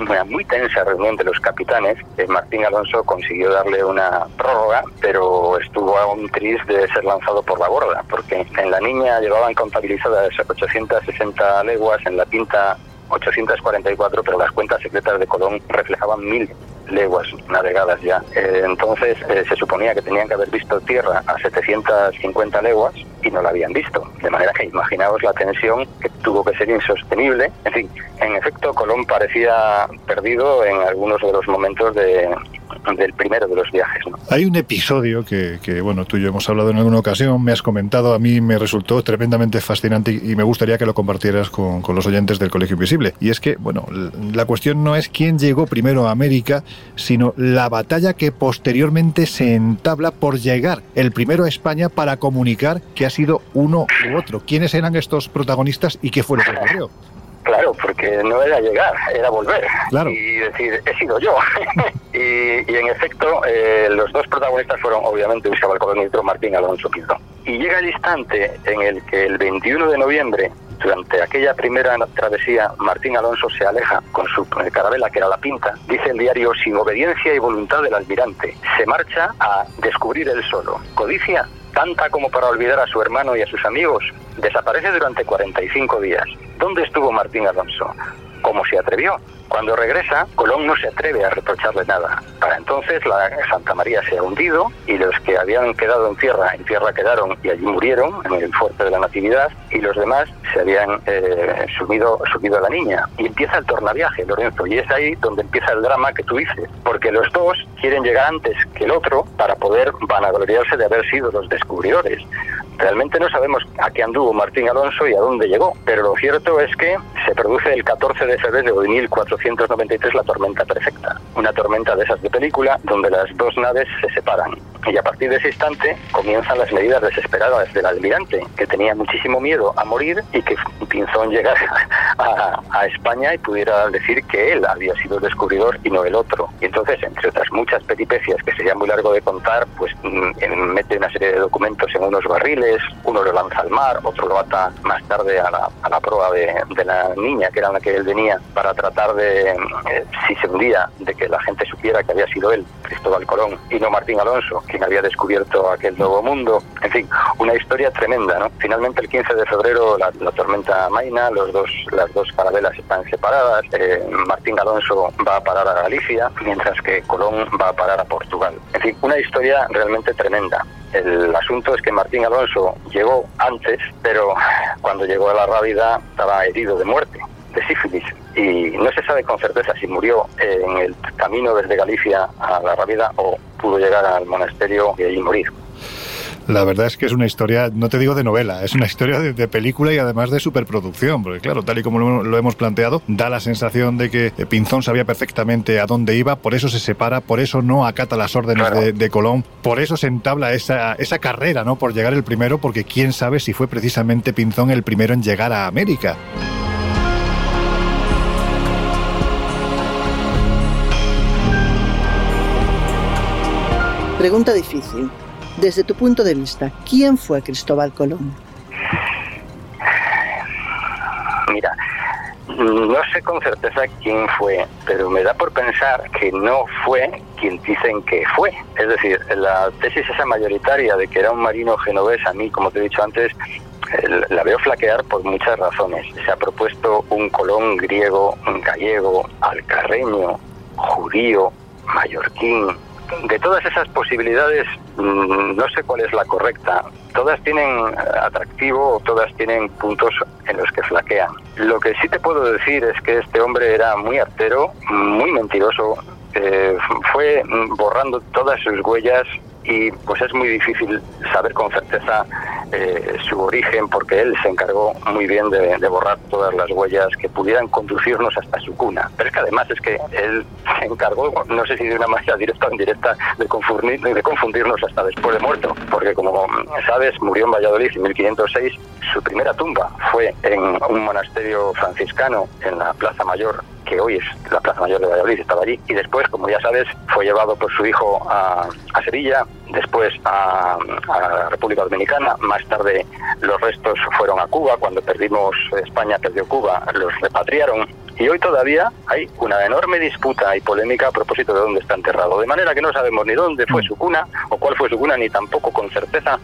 una muy tensa reunión de los capitanes, eh, Martín Alonso consiguió darle una prórroga, pero estuvo aún triste de ser lanzado por la borda, porque en la niña llevaban contabilizadas 860 leguas, en la pinta 844, pero las cuentas secretas de Colón reflejaban mil leguas navegadas ya. Eh, entonces eh, se suponía que tenían que haber visto tierra a 750 leguas y no la habían visto. De manera que imaginaos la tensión que tuvo que ser insostenible. En fin, en efecto, Colón parecía perdido en algunos de los momentos de, del primero de los viajes. Hay un episodio que, que, bueno, tú y yo hemos hablado en alguna ocasión, me has comentado, a mí me resultó tremendamente fascinante y me gustaría que lo compartieras con, con los oyentes del Colegio Invisible. Y es que, bueno, la cuestión no es quién llegó primero a América, sino la batalla que posteriormente se entabla por llegar el primero a España para comunicar que ha sido uno u otro. ¿Quiénes eran estos protagonistas y qué fue lo que ocurrió? Claro, porque no era llegar, era volver. Y decir, he sido yo. y, en efecto, eh, los dos protagonistas fueron obviamente Cristóbal Colón y Martín Alonso Quintón. Y llega el instante en el que el 21 de noviembre, durante aquella primera travesía, Martín Alonso se aleja con su carabela, que era la pinta, dice el diario, sin obediencia y voluntad del almirante. Se marcha a descubrir el solo. Codicia tanta como para olvidar a su hermano y a sus amigos, desaparece durante 45 días. ¿Dónde estuvo Martín Alonso? ¿Cómo se atrevió? Cuando regresa, Colón no se atreve a reprocharle nada. Para entonces la Santa María se ha hundido y los que habían quedado en tierra, en tierra quedaron y allí murieron en el fuerte de la Natividad y los demás se habían eh, subido, subido a la niña. Y empieza el tornaviaje, Lorenzo, y es ahí donde empieza el drama que tú dices, porque los dos quieren llegar antes que el otro para poder vanagloriarse de haber sido los descubridores. Realmente no sabemos a qué anduvo Martín Alonso y a dónde llegó, pero lo cierto es que se produce el 14 de febrero de 1493 la tormenta perfecta, una tormenta de esas de película donde las dos naves se separan. Y a partir de ese instante comienzan las medidas desesperadas del almirante, que tenía muchísimo miedo a morir y que Pinzón llegara a, a España y pudiera decir que él había sido el descubridor y no el otro. Y entonces, entre otras muchas peripecias que sería muy largo de contar, pues mm, mete una serie de documentos en unos barriles, uno lo lanza al mar, otro lo ata más tarde a la, a la proa de, de, la niña, que era la que él venía, para tratar de, eh, si se hundía, de que la gente supiera que había sido él, Cristóbal Colón, y no Martín Alonso, quien había descubierto aquel nuevo mundo. En fin, una historia tremenda, ¿no? Finalmente, el 15 de febrero, la, la tormenta Maina, los dos, las dos carabelas están separadas, eh, Martín Alonso va a parar a Galicia, mientras que Colón va a parar a Portugal. En fin, una historia realmente tremenda. El asunto es que Martín Alonso llegó antes, pero cuando llegó a la Rábida estaba herido de muerte, de sífilis, y no se sabe con certeza si murió en el camino desde Galicia a la Rábida o pudo llegar al monasterio y allí morir. La verdad es que es una historia, no te digo de novela, es una historia de, de película y además de superproducción, porque claro, tal y como lo, lo, hemos planteado, da la sensación de que Pinzón sabía perfectamente a dónde iba, por eso se separa, por eso no acata las órdenes claro. de, de, Colón, por eso se entabla esa, esa carrera, ¿no? Por llegar el primero, porque quién sabe si fue precisamente Pinzón el primero en llegar a América. Pregunta difícil. Desde tu punto de vista, ¿quién fue Cristóbal Colón? Mira, no sé con certeza quién fue, pero me da por pensar que no fue quien dicen que fue. Es decir, la tesis esa mayoritaria de que era un marino genovés, a mí, como te he dicho antes, la veo flaquear por muchas razones. Se ha propuesto un Colón griego, un gallego, alcarreño, judío, mallorquín, de todas esas posibilidades no sé cuál es la correcta. Todas tienen atractivo, todas tienen puntos en los que flaquean. Lo que sí te puedo decir es que este hombre era muy artero, muy mentiroso, eh, fue borrando todas sus huellas y pues es muy difícil saber con certeza eh, su origen porque él se encargó muy bien de, borrar todas las huellas que pudieran conducirnos hasta su cuna. Pero es que además es que él se encargó, no sé si de una manera directa o indirecta, de, confundir, de confundirnos hasta después de muerto, porque como sabes, murió en Valladolid en 1506, su primera tumba fue en un monasterio franciscano en la Plaza Mayor que hoy es la Plaza Mayor de Valladolid, estaba allí, y después, como ya sabes, fue llevado por su hijo a Sevilla, out. Después a, a, la República Dominicana, más tarde los restos fueron a Cuba, cuando perdimos España, perdió Cuba, los repatriaron, y hoy todavía hay una enorme disputa y polémica a propósito de dónde está enterrado, de manera que no sabemos ni dónde fue su cuna, o cuál fue su cuna, ni tampoco con certeza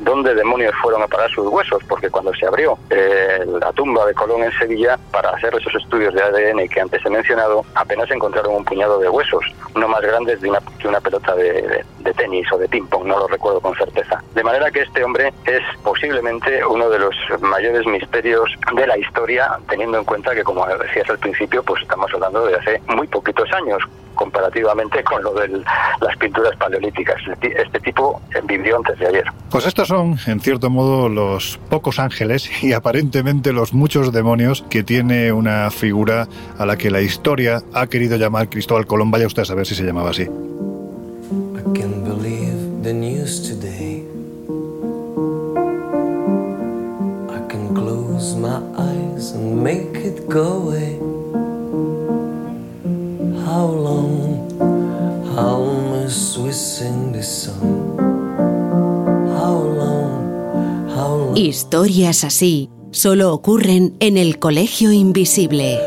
dónde demonios fueron a parar sus huesos, porque cuando se abrió eh, la tumba de Colón en Sevilla para hacer esos estudios de ADN que antes he mencionado, apenas encontraron un puñado de huesos, no más grandes de una, que una pelota de, de, de tenis o de no lo recuerdo con certeza. De manera que este hombre es posiblemente uno de los mayores misterios de la historia, teniendo en cuenta que, como decías al principio, pues estamos hablando de hace muy poquitos años, comparativamente con lo de las pinturas paleolíticas. Este tipo vivió antes de ayer. Pues estos son, en cierto modo, los pocos ángeles y aparentemente los muchos demonios que tiene una figura a la que la historia ha querido llamar Cristóbal Colón. Vaya usted a saber si se llamaba así. The news today. I can close my eyes and make it go away. How long, how must we sing this song? How long, how long? Historias así solo ocurren en el Colegio Invisible.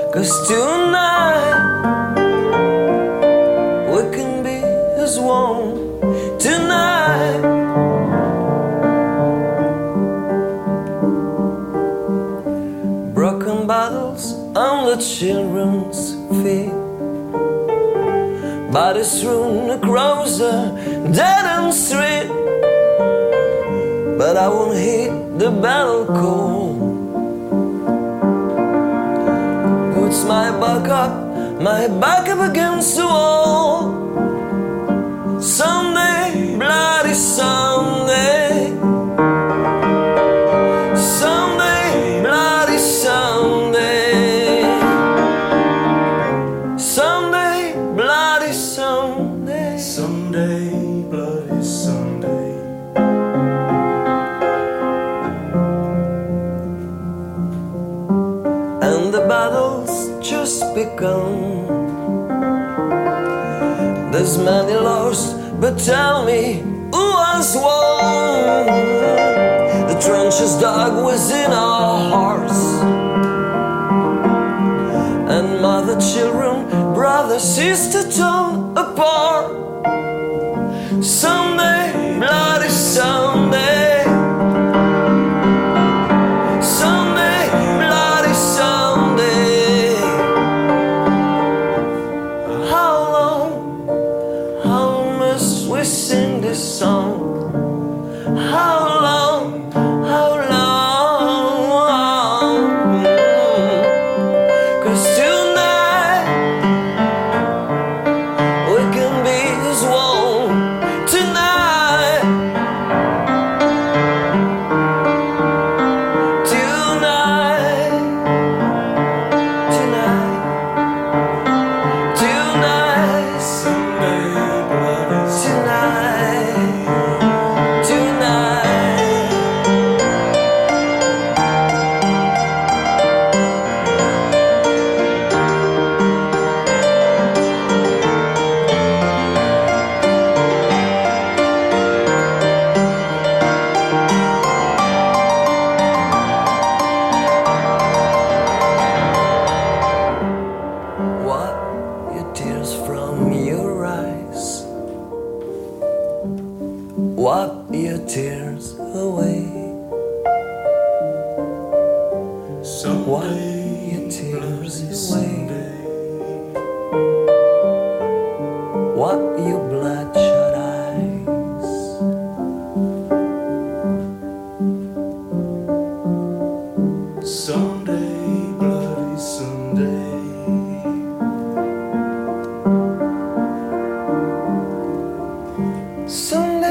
Children's feet. bodies strewn across the dead end street. But I won't heed the battle call. Puts my back up, my back up against the wall. Someday, bloody someday. Many lost, but tell me who has won? The trenches dug within our hearts, and mother, children, brother, sister torn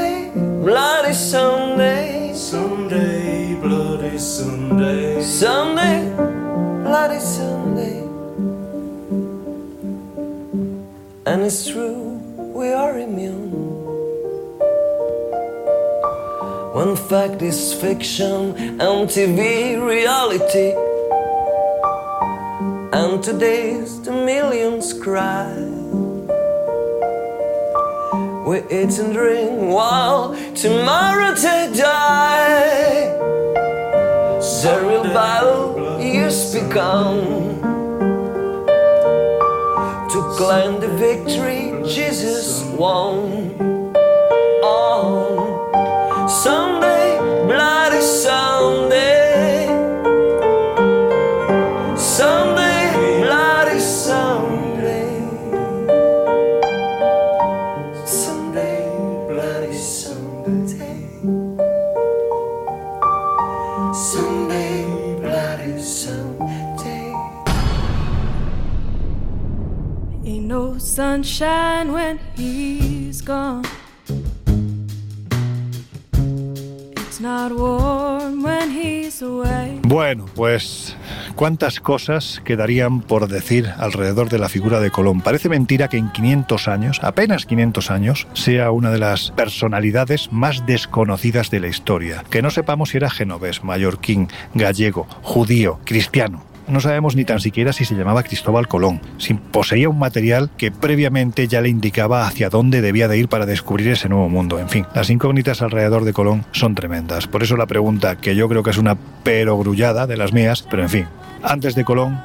Someday, bloody Sunday. Sunday, bloody Sunday. Sunday, bloody Sunday. And it's true, we are immune. When fact is fiction and TV reality. And today's the millions cry. We eat and drink while tomorrow they die. The real battle is begun. To claim the victory Jesus won. Sunshine when he's gone. Bueno, pues cuántas cosas quedarían por decir alrededor de la figura de Colón. Parece mentira que en 500 años, apenas 500 años, sea una de las personalidades más desconocidas de la historia. Que no sepamos si era genovés, mallorquín, gallego, judío, cristiano. No sabemos ni tan siquiera si se llamaba Cristóbal Colón, si poseía un material que previamente ya le indicaba hacia dónde debía de ir para descubrir ese nuevo mundo. En fin, las incógnitas alrededor de Colón son tremendas. Por eso la pregunta, que yo creo que es una perogrullada de las mías, pero en fin, antes de Colón,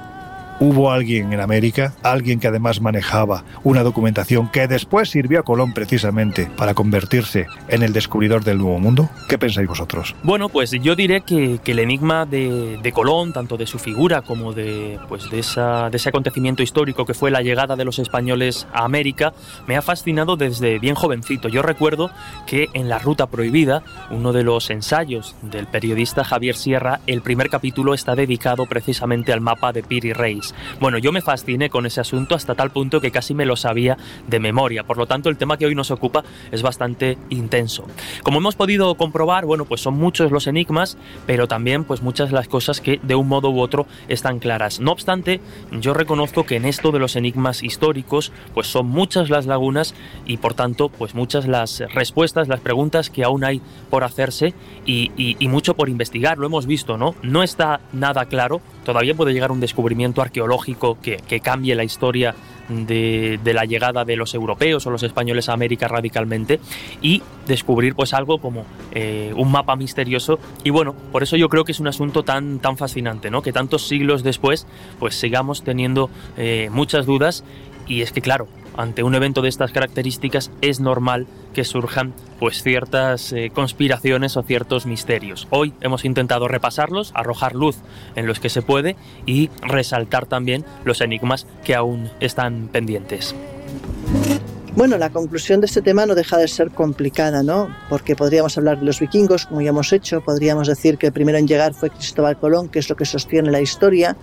hubo alguien en América, alguien que además manejaba una documentación que después sirvió a Colón precisamente para convertirse en el descubridor del Nuevo Mundo. ¿Qué pensáis vosotros? Bueno, pues yo diré que, el enigma de, Colón, tanto de su figura como de, pues de, de ese acontecimiento histórico que fue la llegada de los españoles a América, me ha fascinado desde bien jovencito. Yo recuerdo que en La Ruta Prohibida, uno de los ensayos del periodista Javier Sierra, el primer capítulo está dedicado precisamente al mapa de Piri Reis. Bueno, yo me fasciné con ese asunto hasta tal punto que casi me lo sabía de memoria. Por lo tanto, el tema que hoy nos ocupa es bastante intenso. Como hemos podido comprobar, bueno, pues son muchos los enigmas, pero también pues muchas las cosas que de un modo u otro están claras. No obstante, yo reconozco que en esto de los enigmas históricos, pues son muchas las lagunas y por tanto, pues muchas las respuestas, las preguntas que aún hay por hacerse y, mucho por investigar. Lo hemos visto, ¿no? No está nada claro. Todavía puede llegar un descubrimiento arqueológico que, cambie la historia de, de la llegada de los europeos o los españoles a América radicalmente y descubrir pues algo como eh, un mapa misterioso. Y bueno por eso yo creo que es un asunto tan tan fascinante no que tantos siglos después pues sigamos teniendo eh, muchas dudas. Y es que claro ante un evento de estas características es normal que surjan pues ciertas eh, conspiraciones o ciertos misterios. Hoy hemos intentado repasarlos, arrojar luz en los que se puede y resaltar también los enigmas que aún están pendientes. Bueno, la conclusión de este tema no deja de ser complicada, ¿no? Porque podríamos hablar de los vikingos, como ya hemos hecho, podríamos decir que el primero en llegar fue Cristóbal Colón, que es lo que sostiene la historia,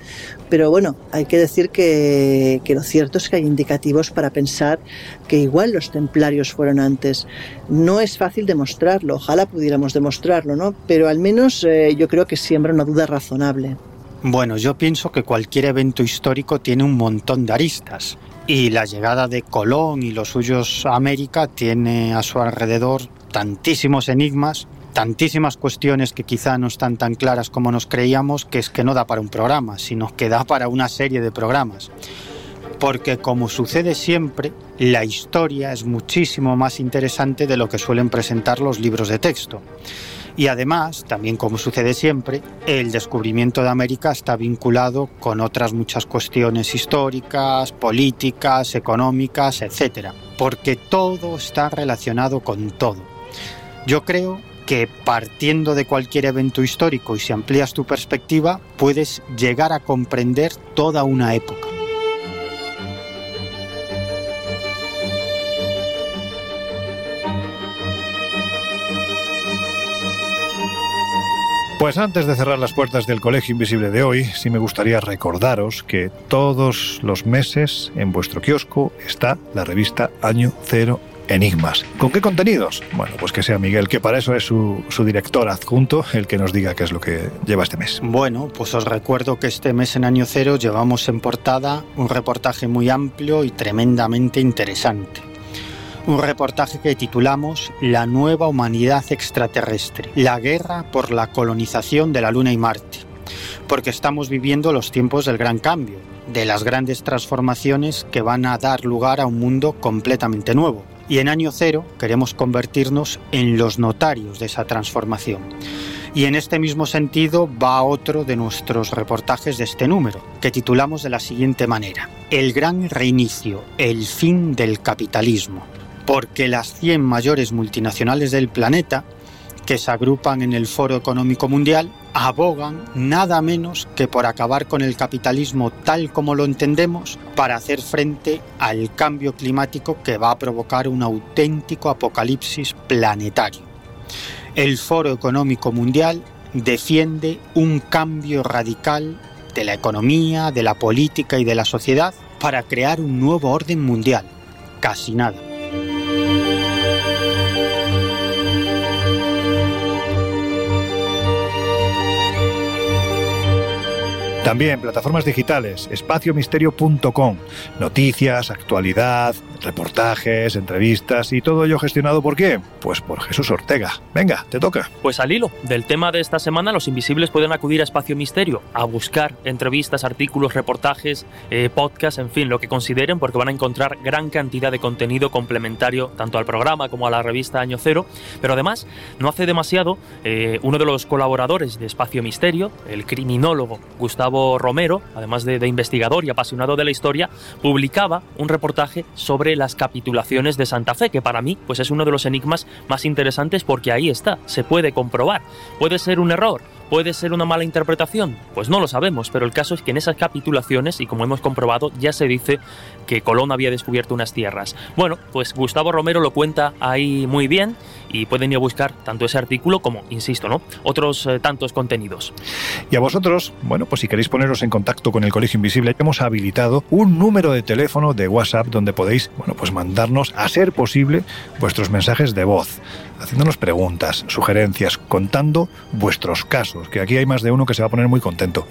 pero bueno, hay que decir que, lo cierto es que hay indicativos para pensar que igual los templarios fueron antes. No es fácil demostrarlo, ojalá pudiéramos demostrarlo, ¿no? Pero al menos eh, yo creo que siembra una duda razonable. Bueno, yo pienso que cualquier evento histórico tiene un montón de aristas. Y la llegada de Colón y los suyos a América tiene a su alrededor tantísimos enigmas, tantísimas cuestiones que quizá no están tan claras como nos creíamos, que es que no da para un programa, sino que da para una serie de programas. Porque como sucede siempre, la historia es muchísimo más interesante de lo que suelen presentar los libros de texto. Y además, también como sucede siempre, el descubrimiento de América está vinculado con otras muchas cuestiones históricas, políticas, económicas, etc. Porque todo está relacionado con todo. Yo creo que partiendo de cualquier evento histórico y si amplías tu perspectiva, puedes llegar a comprender toda una época. Pues antes de cerrar las puertas del Colegio Invisible de hoy, sí me gustaría recordaros que todos los meses en vuestro kiosco está la revista Año Cero Enigmas. ¿Con qué contenidos? Bueno, pues que sea Miguel, que para eso es su, su director adjunto, el que nos diga qué es lo que lleva este mes. Bueno, pues os recuerdo que este mes en Año Cero llevamos en portada un reportaje muy amplio y tremendamente interesante. Un reportaje que titulamos La nueva humanidad extraterrestre, la guerra por la colonización de la Luna y Marte. Porque estamos viviendo los tiempos del gran cambio, de las grandes transformaciones que van a dar lugar a un mundo completamente nuevo. Y en año cero queremos convertirnos en los notarios de esa transformación. Y en este mismo sentido va otro de nuestros reportajes de este número, que titulamos de la siguiente manera, El gran reinicio, el fin del capitalismo. Porque las 100 mayores multinacionales del planeta, que se agrupan en el Foro Económico Mundial, abogan nada menos que por acabar con el capitalismo tal como lo entendemos para hacer frente al cambio climático que va a provocar un auténtico apocalipsis planetario. El Foro Económico Mundial defiende un cambio radical de la economía, de la política y de la sociedad para crear un nuevo orden mundial. Casi nada. También plataformas digitales, espaciomisterio.com, noticias, actualidad, reportajes, entrevistas y todo ello gestionado por quién? Pues por Jesús Ortega. Venga, te toca. Pues al hilo del tema de esta semana, los invisibles pueden acudir a Espacio Misterio a buscar entrevistas, artículos, reportajes, eh, podcasts, en fin, lo que consideren, porque van a encontrar gran cantidad de contenido complementario tanto al programa como a la revista Año Cero. Pero además, no hace demasiado, eh, uno de los colaboradores de Espacio Misterio, el criminólogo Gustavo Romero, además de, de investigador y apasionado de la historia, publicaba un reportaje sobre las capitulaciones de Santa Fe, que para mí pues es uno de los enigmas más interesantes porque ahí está, se puede comprobar. Puede ser un error, ¿Puede ser una mala interpretación? Pues no lo sabemos, pero el caso es que en esas capitulaciones, y como hemos comprobado, ya se dice que Colón había descubierto unas tierras. Bueno, pues Gustavo Romero lo cuenta ahí muy bien y pueden ir a buscar tanto ese artículo como, insisto, ¿no? otros eh, tantos contenidos. Y a vosotros, bueno, pues si queréis poneros en contacto con el Colegio Invisible, hemos habilitado un número de teléfono de WhatsApp donde podéis, bueno, pues mandarnos, a ser posible, vuestros mensajes de voz, haciéndonos preguntas, sugerencias, contando vuestros casos, que aquí hay más de uno que se va a poner muy contento.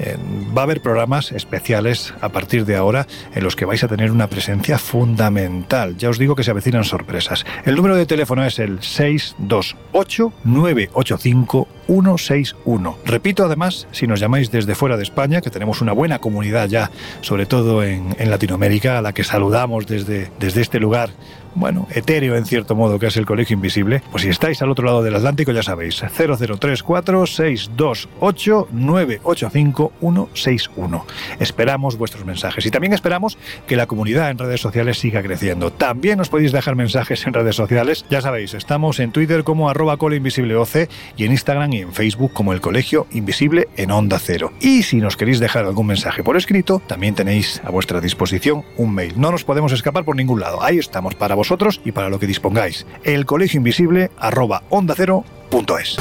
Va a haber programas especiales a partir de ahora en los que vais a tener una presencia fundamental. Ya os digo que se avecinan sorpresas. El número de teléfono es el 628 985 161. Repito además, si nos llamáis desde fuera de España, que tenemos una buena comunidad ya, sobre todo en, en Latinoamérica, a la que saludamos desde, desde este lugar bueno, etéreo en cierto modo, que es el Colegio Invisible, pues si estáis al otro lado del Atlántico, ya sabéis, 0034-628-985-161. Esperamos vuestros mensajes y también esperamos que la comunidad en redes sociales siga creciendo. También os podéis dejar mensajes en redes sociales, ya sabéis, estamos en Twitter como arroba coleinvisibleoc y en Instagram y en Facebook como el Colegio Invisible en Onda Cero. Y si nos queréis dejar algún mensaje por escrito, también tenéis a vuestra disposición un mail. No nos podemos escapar por ningún lado. Ahí estamos para vosotros y para lo que dispongáis. El Colegio Invisible arroba onda cero punto es.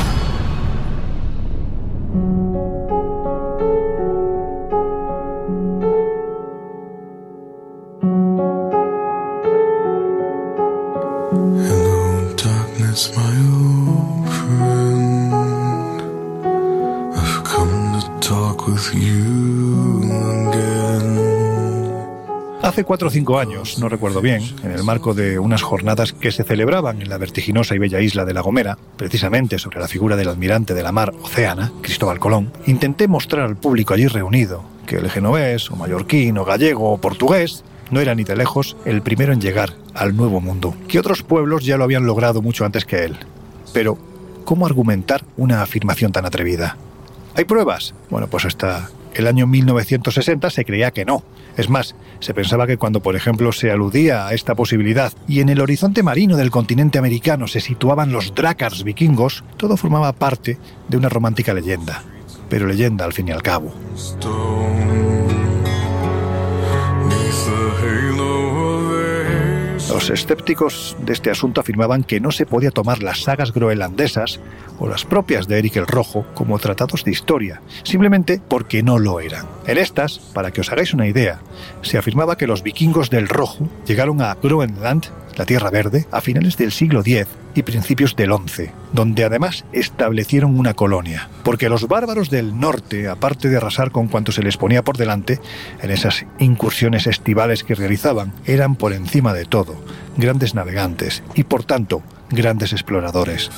Hace cuatro o cinco años, no recuerdo bien, en el marco de unas jornadas que se celebraban en la vertiginosa y bella isla de La Gomera, precisamente sobre la figura del almirante de la mar Oceana, Cristóbal Colón, intenté mostrar al público allí reunido que el genovés, o mallorquín, o gallego, o portugués, no era ni de lejos el primero en llegar al Nuevo Mundo, que otros pueblos ya lo habían logrado mucho antes que él. Pero, ¿cómo argumentar una afirmación tan atrevida? ¿Hay pruebas? Bueno, pues hasta el año 1960 se creía que no. Es más, se pensaba que cuando, por ejemplo, se aludía a esta posibilidad y en el horizonte marino del continente americano se situaban los drácars vikingos, todo formaba parte de una romántica leyenda. Pero leyenda al fin y al cabo. Los escépticos de este asunto afirmaban que no se podía tomar las sagas groenlandesas o las propias de Eric el Rojo como tratados de historia, simplemente porque no lo eran. En estas, para que os hagáis una idea, se afirmaba que los vikingos del Rojo llegaron a Groenland, la Tierra Verde, a finales del siglo X y principios del XI, donde además establecieron una colonia, porque los bárbaros del norte, aparte de arrasar con cuanto se les ponía por delante, en esas incursiones estivales que realizaban, eran por encima de todo grandes navegantes y por tanto grandes exploradores.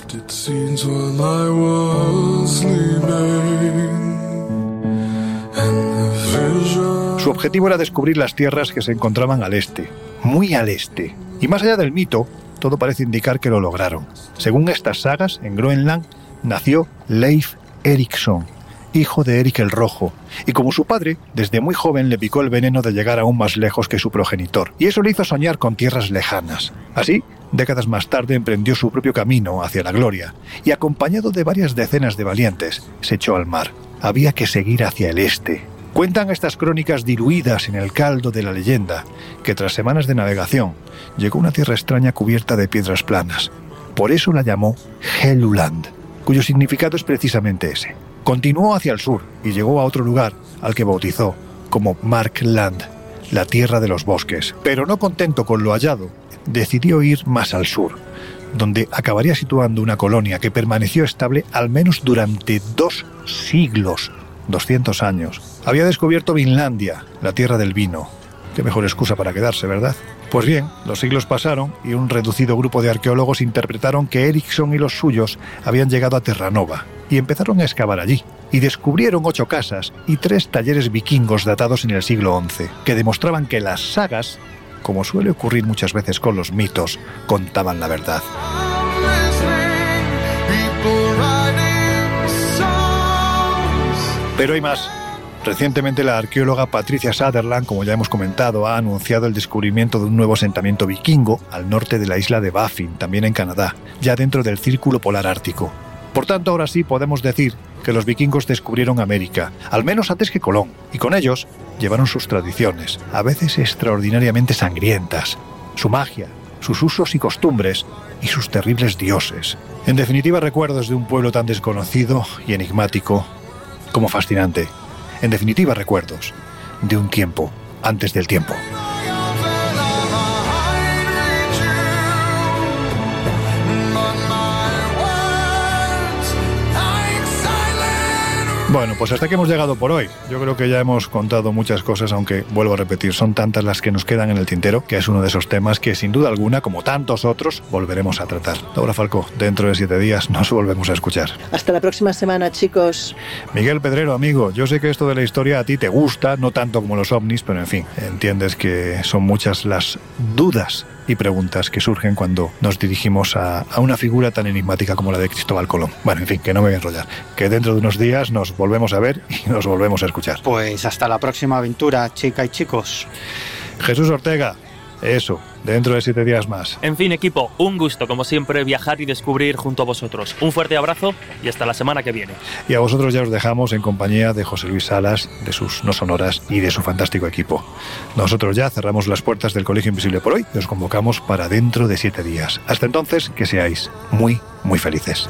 Su objetivo era descubrir las tierras que se encontraban al este, muy al este. Y más allá del mito, todo parece indicar que lo lograron. Según estas sagas, en Groenland nació Leif Erikson, hijo de Eric el Rojo, y como su padre, desde muy joven le picó el veneno de llegar aún más lejos que su progenitor, y eso le hizo soñar con tierras lejanas. Así, décadas más tarde emprendió su propio camino hacia la gloria, y acompañado de varias decenas de valientes, se echó al mar. Había que seguir hacia el este. Cuentan estas crónicas diluidas en el caldo de la leyenda, que tras semanas de navegación, llegó a una tierra extraña cubierta de piedras planas. Por eso la llamó Helluland, cuyo significado es precisamente ese. Continuó hacia el sur y llegó a otro lugar al que bautizó como Markland, la tierra de los bosques. Pero no contento con lo hallado, decidió ir más al sur, donde acabaría situando una colonia que permaneció estable al menos durante dos siglos, 200 años. Había descubierto Vinlandia, la tierra del vino. Qué mejor excusa para quedarse, ¿verdad? Pues bien, los siglos pasaron y un reducido grupo de arqueólogos interpretaron que Ericsson y los suyos habían llegado a Terranova y empezaron a excavar allí. Y descubrieron ocho casas y tres talleres vikingos datados en el siglo XI, que demostraban que las sagas, como suele ocurrir muchas veces con los mitos, contaban la verdad. Pero hay más. Recientemente la arqueóloga Patricia Sutherland, como ya hemos comentado, ha anunciado el descubrimiento de un nuevo asentamiento vikingo al norte de la isla de Baffin, también en Canadá, ya dentro del Círculo Polar Ártico. Por tanto, ahora sí podemos decir que los vikingos descubrieron América, al menos antes que Colón, y con ellos llevaron sus tradiciones, a veces extraordinariamente sangrientas, su magia, sus usos y costumbres y sus terribles dioses. En definitiva, recuerdos de un pueblo tan desconocido y enigmático como fascinante. En definitiva, recuerdos de un tiempo antes del tiempo. Bueno, pues hasta que hemos llegado por hoy. Yo creo que ya hemos contado muchas cosas, aunque vuelvo a repetir, son tantas las que nos quedan en el tintero, que es uno de esos temas que sin duda alguna, como tantos otros, volveremos a tratar. Laura Falcó, dentro de siete días nos volvemos a escuchar. Hasta la próxima semana, chicos. Miguel Pedrero, amigo, yo sé que esto de la historia a ti te gusta, no tanto como los ovnis, pero en fin, entiendes que son muchas las dudas y preguntas que surgen cuando nos dirigimos a, a, una figura tan enigmática como la de Cristóbal Colón. Bueno, en fin, que no me voy a enrollar. Que dentro de unos días nos volvemos a ver y nos volvemos a escuchar. Pues hasta la próxima aventura, chica y chicos. Jesús Ortega, eso, dentro de siete días más. En fin, equipo, un gusto, como siempre, viajar y descubrir junto a vosotros. Un fuerte abrazo y hasta la semana que viene. Y a vosotros ya os dejamos en compañía de José Luis Salas, de sus no sonoras y de su fantástico equipo. Nosotros ya cerramos las puertas del Colegio Invisible por hoy y os convocamos para dentro de siete días. Hasta entonces, que seáis muy, muy felices.